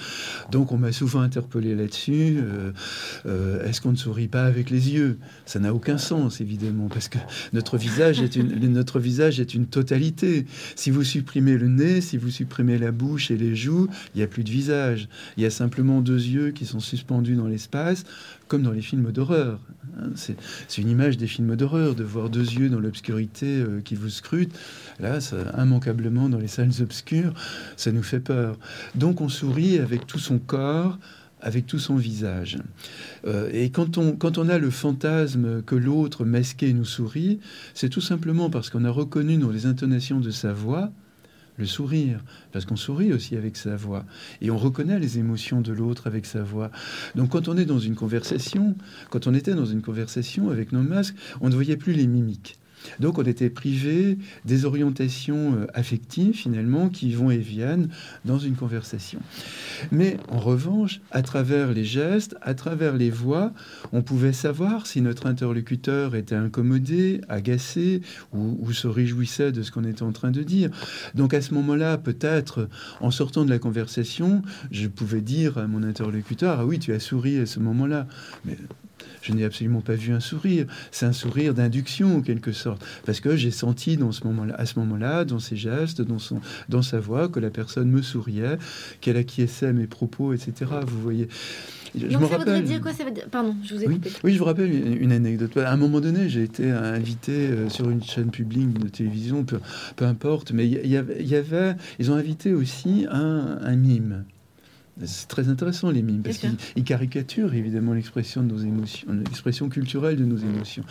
Donc, on m'a souvent interpellé là-dessus. Euh, euh, est-ce qu'on ne sourit pas avec les yeux? Ça n'a aucun sens, évidemment, parce que notre visage est notre visage est une totalité. Si vous supprimez le nez, si vous supprimez la bouche et les joues, il n'y a plus de visage. Il y a simplement deux yeux qui sont suspendus dans l'espace comme dans les films d'horreur. Hein. C'est une image des films d'horreur, de voir deux yeux dans l'obscurité euh, qui vous scrutent. Là, immanquablement, dans les salles obscures, ça nous fait peur. Donc on sourit avec tout son corps, avec tout son visage. Euh, et quand on, quand on a le fantasme que l'autre masqué nous sourit, c'est tout simplement parce qu'on a reconnu dans les intonations de sa voix le sourire, parce qu'on sourit aussi avec sa voix, et on reconnaît les émotions de l'autre avec sa voix. Donc quand on est dans une conversation, quand on était dans une conversation avec nos masques, on ne voyait plus les mimiques. Donc on était privé des orientations euh, affectives finalement qui vont et viennent dans une conversation. Mais en revanche, à travers les gestes, à travers les voix, on pouvait savoir si notre interlocuteur était incommodé, agacé ou, se réjouissait de ce qu'on était en train de dire. Donc à ce moment-là, peut-être en sortant de la conversation, je pouvais dire à mon interlocuteur, ah oui, tu as souri à ce moment-là. Mais je n'ai absolument pas vu un sourire. C'est un sourire d'induction en quelque sorte, parce que j'ai senti dans ce moment-là, à ce moment-là, dans ses gestes, dans son, dans sa voix, que la personne me souriait, qu'elle acquiesçait à mes propos, etc. Vous voyez. Je me rappelle... dire quoi? Pardon, je vous ai oui, Oui, je vous rappelle une, anecdote. À un moment donné, j'ai été invité euh, sur une chaîne publique de télévision, peu, peu importe, mais il y, avait, ils ont invité aussi un, un mime. C'est très intéressant les mimes parce qu'ils caricaturent évidemment l'expression de nos émotions, l'expression culturelle de nos émotions.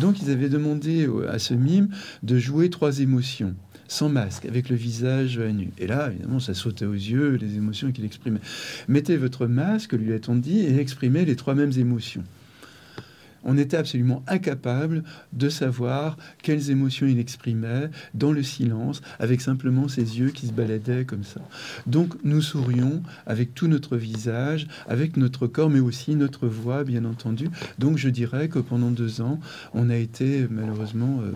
Donc ils avaient demandé à ce mime de jouer trois émotions sans masque, avec le visage à nu. Et là, évidemment, ça sautait aux yeux, les émotions qu'il exprimait. Mettez votre masque, lui a-t-on dit, et exprimez les trois mêmes émotions on était absolument incapable de savoir quelles émotions il exprimait dans le silence, avec simplement ses yeux qui se baladaient comme ça. Donc nous sourions avec tout notre visage, avec notre corps, mais aussi notre voix, bien entendu. Donc je dirais que pendant deux ans, on a été malheureusement euh,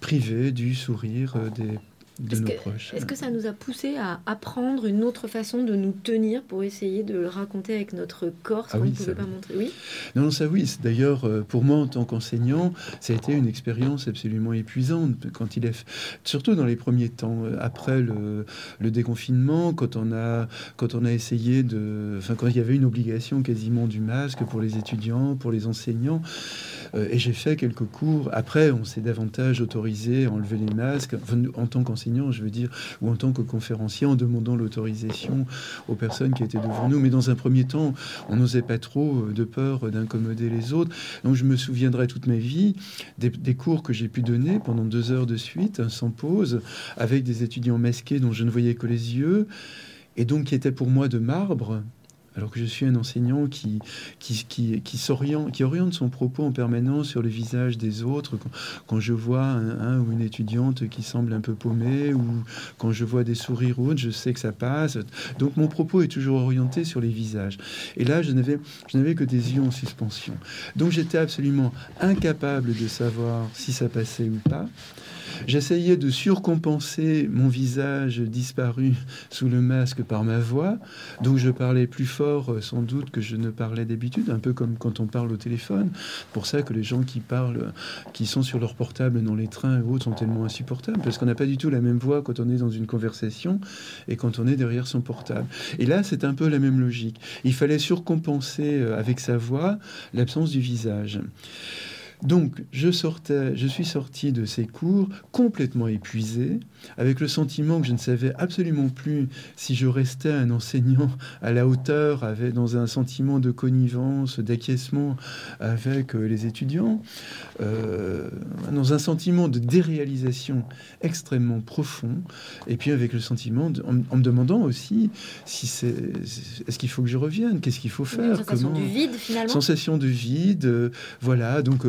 privé du sourire euh, des est-ce que, ça nous a poussé à apprendre une autre façon de nous tenir pour essayer de le raconter avec notre corps, ce ah qu'on ne pouvait pas montrer? Oui. Non, ça oui. D'ailleurs, euh, pour moi, en tant qu'enseignant, ça a été une expérience absolument épuisante. Quand il est, surtout dans les premiers temps, euh, après le, déconfinement, quand on a, quand on a essayé de, enfin, quand il y avait une obligation quasiment du masque pour les étudiants, pour les enseignants. Euh, et j'ai fait quelques cours. Après, on s'est davantage autorisé à enlever les masques. en tant qu'enseignant, je veux dire, ou en tant que conférencier, en demandant l'autorisation aux personnes qui étaient devant nous. Mais dans un premier temps, on n'osait pas trop euh, de peur d'incommoder les autres. Donc je me souviendrai toute ma vie des, des cours que j'ai pu donner pendant deux heures de suite, hein, sans pause, avec des étudiants masqués dont je ne voyais que les yeux, et donc qui étaient pour moi de marbre alors que je suis un enseignant qui, qui, qui, qui qui oriente son propos en permanence sur le visage des autres. Quand, je vois un, ou une étudiante qui semble un peu paumée, ou quand je vois des sourires ou autres, je sais que ça passe. Donc mon propos est toujours orienté sur les visages. Et là, je n'avais, je n'avais que des yeux en suspension. Donc j'étais absolument incapable de savoir si ça passait ou pas. J'essayais de surcompenser mon visage disparu sous le masque par ma voix, donc je parlais plus fort euh, sans doute que je ne parlais d'habitude, un peu comme quand on parle au téléphone. Pour ça que les gens qui parlent, qui sont sur leur portable dans les trains et autres sont tellement insupportables, parce qu'on n'a pas du tout la même voix quand on est dans une conversation et quand on est derrière son portable. Et là, c'est un peu la même logique. Il fallait surcompenser euh, avec sa voix l'absence du visage. Donc, je sortais, je suis sorti de ces cours complètement épuisé, avec le sentiment que je ne savais absolument plus si je restais un enseignant à la hauteur, avec, dans un sentiment de connivence, d'acquiescement avec euh, les étudiants, euh, dans un sentiment de déréalisation extrêmement profond, et puis avec le sentiment, en, me demandant aussi si c'est, est-ce qu'il faut que je revienne, qu'est-ce qu'il faut faire, sensation du vide finalement, sensation de vide, euh, voilà. Donc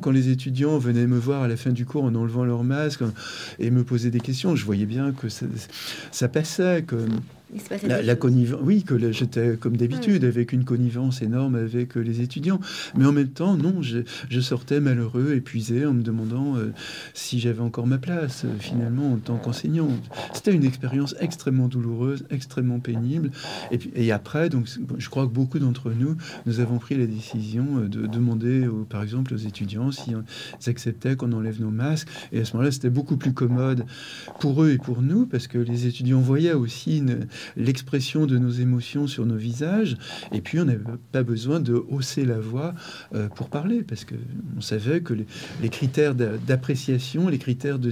quand les étudiants venaient me voir à la fin du cours en enlevant leur masque et me posaient des questions, je voyais bien que ça, passait, la, connivence, oui, que j'étais comme d'habitude avec une connivence énorme avec euh, les étudiants, mais en même temps, non, je, sortais malheureux, épuisé, en me demandant euh, si j'avais encore ma place euh, finalement en tant qu'enseignant. C'était une expérience extrêmement douloureuse, extrêmement pénible. Et, puis, et après, donc, je crois que beaucoup d'entre nous, nous avons pris la décision de demander, par exemple, aux étudiants s'ils acceptaient qu'on enlève nos masques. Et à ce moment-là, c'était beaucoup plus commode pour eux et pour nous, parce que les étudiants voyaient aussi une, l'expression de nos émotions sur nos visages. Et puis, on n'avait pas besoin de hausser la voix euh, pour parler, parce que on savait que les, critères d'appréciation, les critères de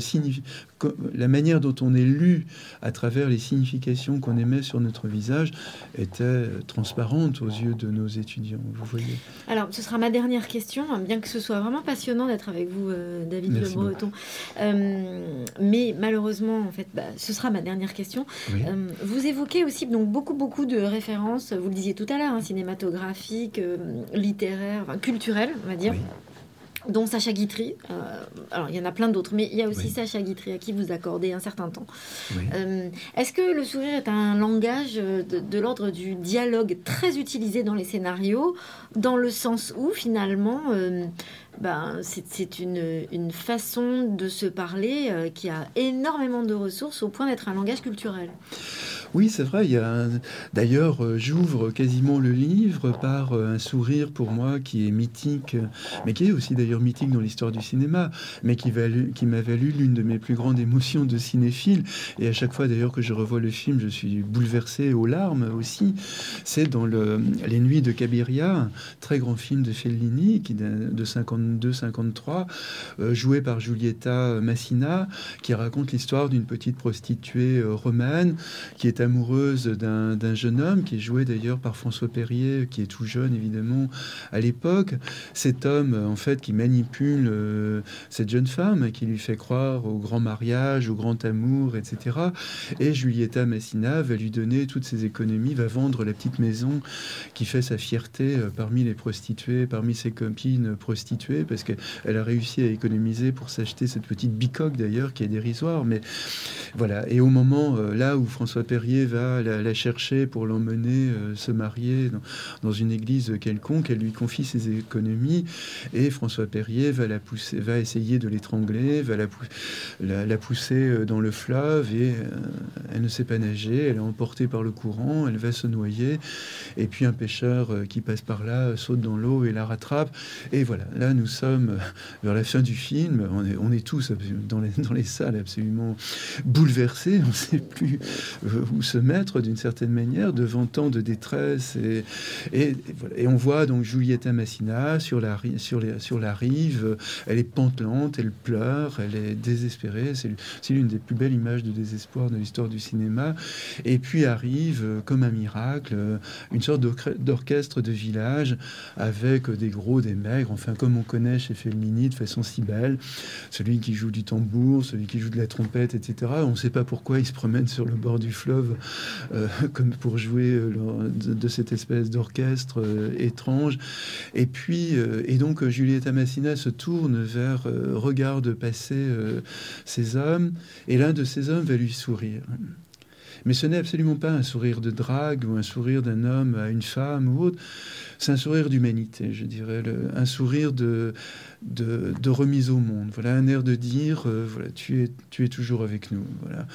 la manière dont on est lu à travers les significations qu'on émet sur notre visage était transparente aux yeux de nos étudiants. Vous voyez. Alors, ce sera ma dernière question, hein, bien que ce soit vraiment passionnant d'être avec vous, euh, David Le Breton. Euh, mais malheureusement, en fait, bah, ce sera ma dernière question. vous évoquez aussi donc beaucoup beaucoup de références. Vous le disiez tout à l'heure, hein, cinématographiques, littéraires, enfin, culturelles, on va dire dont Sacha Guitry. Euh, alors, il y en a plein d'autres, mais il y a aussi Sacha Guitry à qui vous accordez un certain temps. Euh, est-ce que le sourire est un langage de, l'ordre du dialogue très utilisé dans les scénarios, dans le sens où, finalement, euh, ben, c'est une, façon de se parler qui a énormément de ressources au point d'être un langage culturel oui, c'est vrai. A D'ailleurs, euh, j'ouvre quasiment le livre par euh, un sourire pour moi qui est mythique, mais qui est aussi d'ailleurs mythique dans l'histoire du cinéma, mais qui, qui m'a valu l'une de mes plus grandes émotions de cinéphile. Et à chaque fois d'ailleurs que je revois le film, je suis bouleversé aux larmes aussi. C'est dans le... Les Nuits de Cabiria, un très grand film de Fellini qui de 52-53, euh, joué par Giulietta Massina, qui raconte l'histoire d'une petite prostituée romane qui est amoureuse d'un jeune homme qui est joué d'ailleurs par François Perrier, qui est tout jeune évidemment à l'époque. Cet homme, en fait, qui manipule euh, cette jeune femme, qui lui fait croire au grand mariage, au grand amour, etc. Et Julieta Massina va lui donner toutes ses économies, va vendre la petite maison qui fait sa fierté euh, parmi les prostituées, parmi ses copines prostituées, parce qu'elle a réussi à économiser pour s'acheter cette petite bicoque d'ailleurs qui est dérisoire. Mais voilà. Et au moment euh, là où François Perrier va la, chercher pour l'emmener euh, se marier dans, une église quelconque. Elle lui confie ses économies et François Perrier va la pousser, va essayer de l'étrangler, va la, la, pousser euh, dans le fleuve et elle ne sait pas nager. Elle est emportée par le courant, elle va se noyer. Et puis un pêcheur qui passe par là saute dans l'eau et la rattrape. Et voilà, là nous sommes vers la fin du film. On est, on est tous dans les, dans les salles absolument bouleversés. On ne sait plus où se mettre d'une certaine manière devant tant de détresse. Et, et, et on voit donc Juliette Massina sur la, sur, les, sur la rive. Elle est pantelante, elle pleure, elle est désespérée. C'est l'une des plus belles images de désespoir de l'histoire du cinéma. Et puis arrive, comme un miracle, une sorte d'orchestre de village avec des gros, des maigres, enfin comme on connaît chez Fellini de façon si belle. Celui qui joue du tambour, celui qui joue de la trompette, etc. On ne sait pas pourquoi il se promène sur le bord du fleuve euh, comme pour jouer euh, de, cette espèce d'orchestre étrange. Et puis, et donc Julieta Massina se tourne vers, regarde passer ces hommes, et l'un de ces hommes va lui sourire. Mais ce n'est absolument pas un sourire de drague ou un sourire d'un homme à une femme ou autre. C'est un sourire d'humanité, je dirais, un sourire de, remise au monde. Voilà, un air de dire, euh, voilà, tu es, toujours avec nous. Voilà.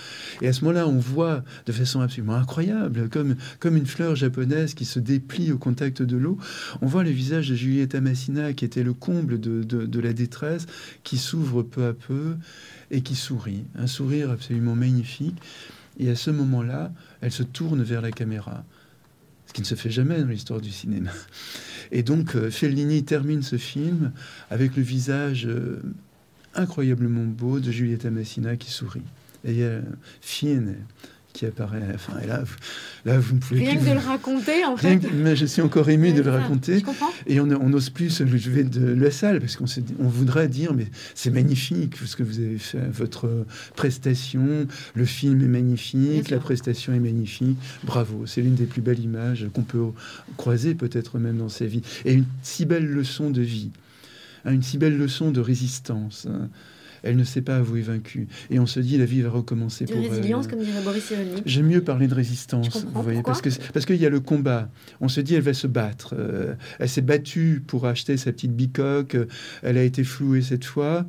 Et à ce moment-là, on voit de façon absolument incroyable, comme, comme une fleur japonaise qui se déplie au contact de l'eau, on voit le visage de Julieta Massina, qui était le comble de la détresse, qui s'ouvre peu à peu et qui sourit. Un sourire absolument magnifique. Et à ce moment-là, elle se tourne vers la caméra, ce qui ne se fait jamais dans l'histoire du cinéma. Et donc, euh, Fellini termine ce film avec le visage euh, incroyablement beau de Giulietta Messina qui sourit. Et a Fine qui apparaît à la fin. Et là, là vous ne pouvez Rien que de le raconter, en fait. mais je suis encore ému de le raconter. Et on n'ose plus se lever de la salle parce qu'on on voudrait dire, mais c'est magnifique ce que vous avez fait, votre prestation, le film est magnifique, la prestation est magnifique. Bravo, c'est l'une des plus belles images qu'on peut croiser peut-être même dans sa vie. Et une si belle leçon de vie, hein, une si belle leçon de résistance. Hein elle ne s'est pas avouée vaincue. Et on se dit, la vie va recommencer de pour résilience, comme dirait Boris Cyrulnik. J'aime mieux parler de résistance, vous voyez, parce que parce qu'il y a le combat. On se dit, elle va se battre. Euh, elle s'est battue pour acheter sa petite bicoque. Elle a été flouée cette fois.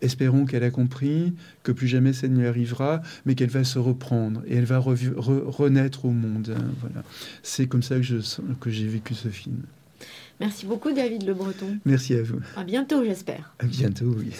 Espérons qu'elle a compris que plus jamais ça ne lui arrivera, mais qu'elle va se reprendre et elle va renaître au monde. Voilà. C'est comme ça que, que j'ai vécu ce film. Merci beaucoup, David Le Breton. Merci à vous. À bientôt, j'espère. À bientôt, oui.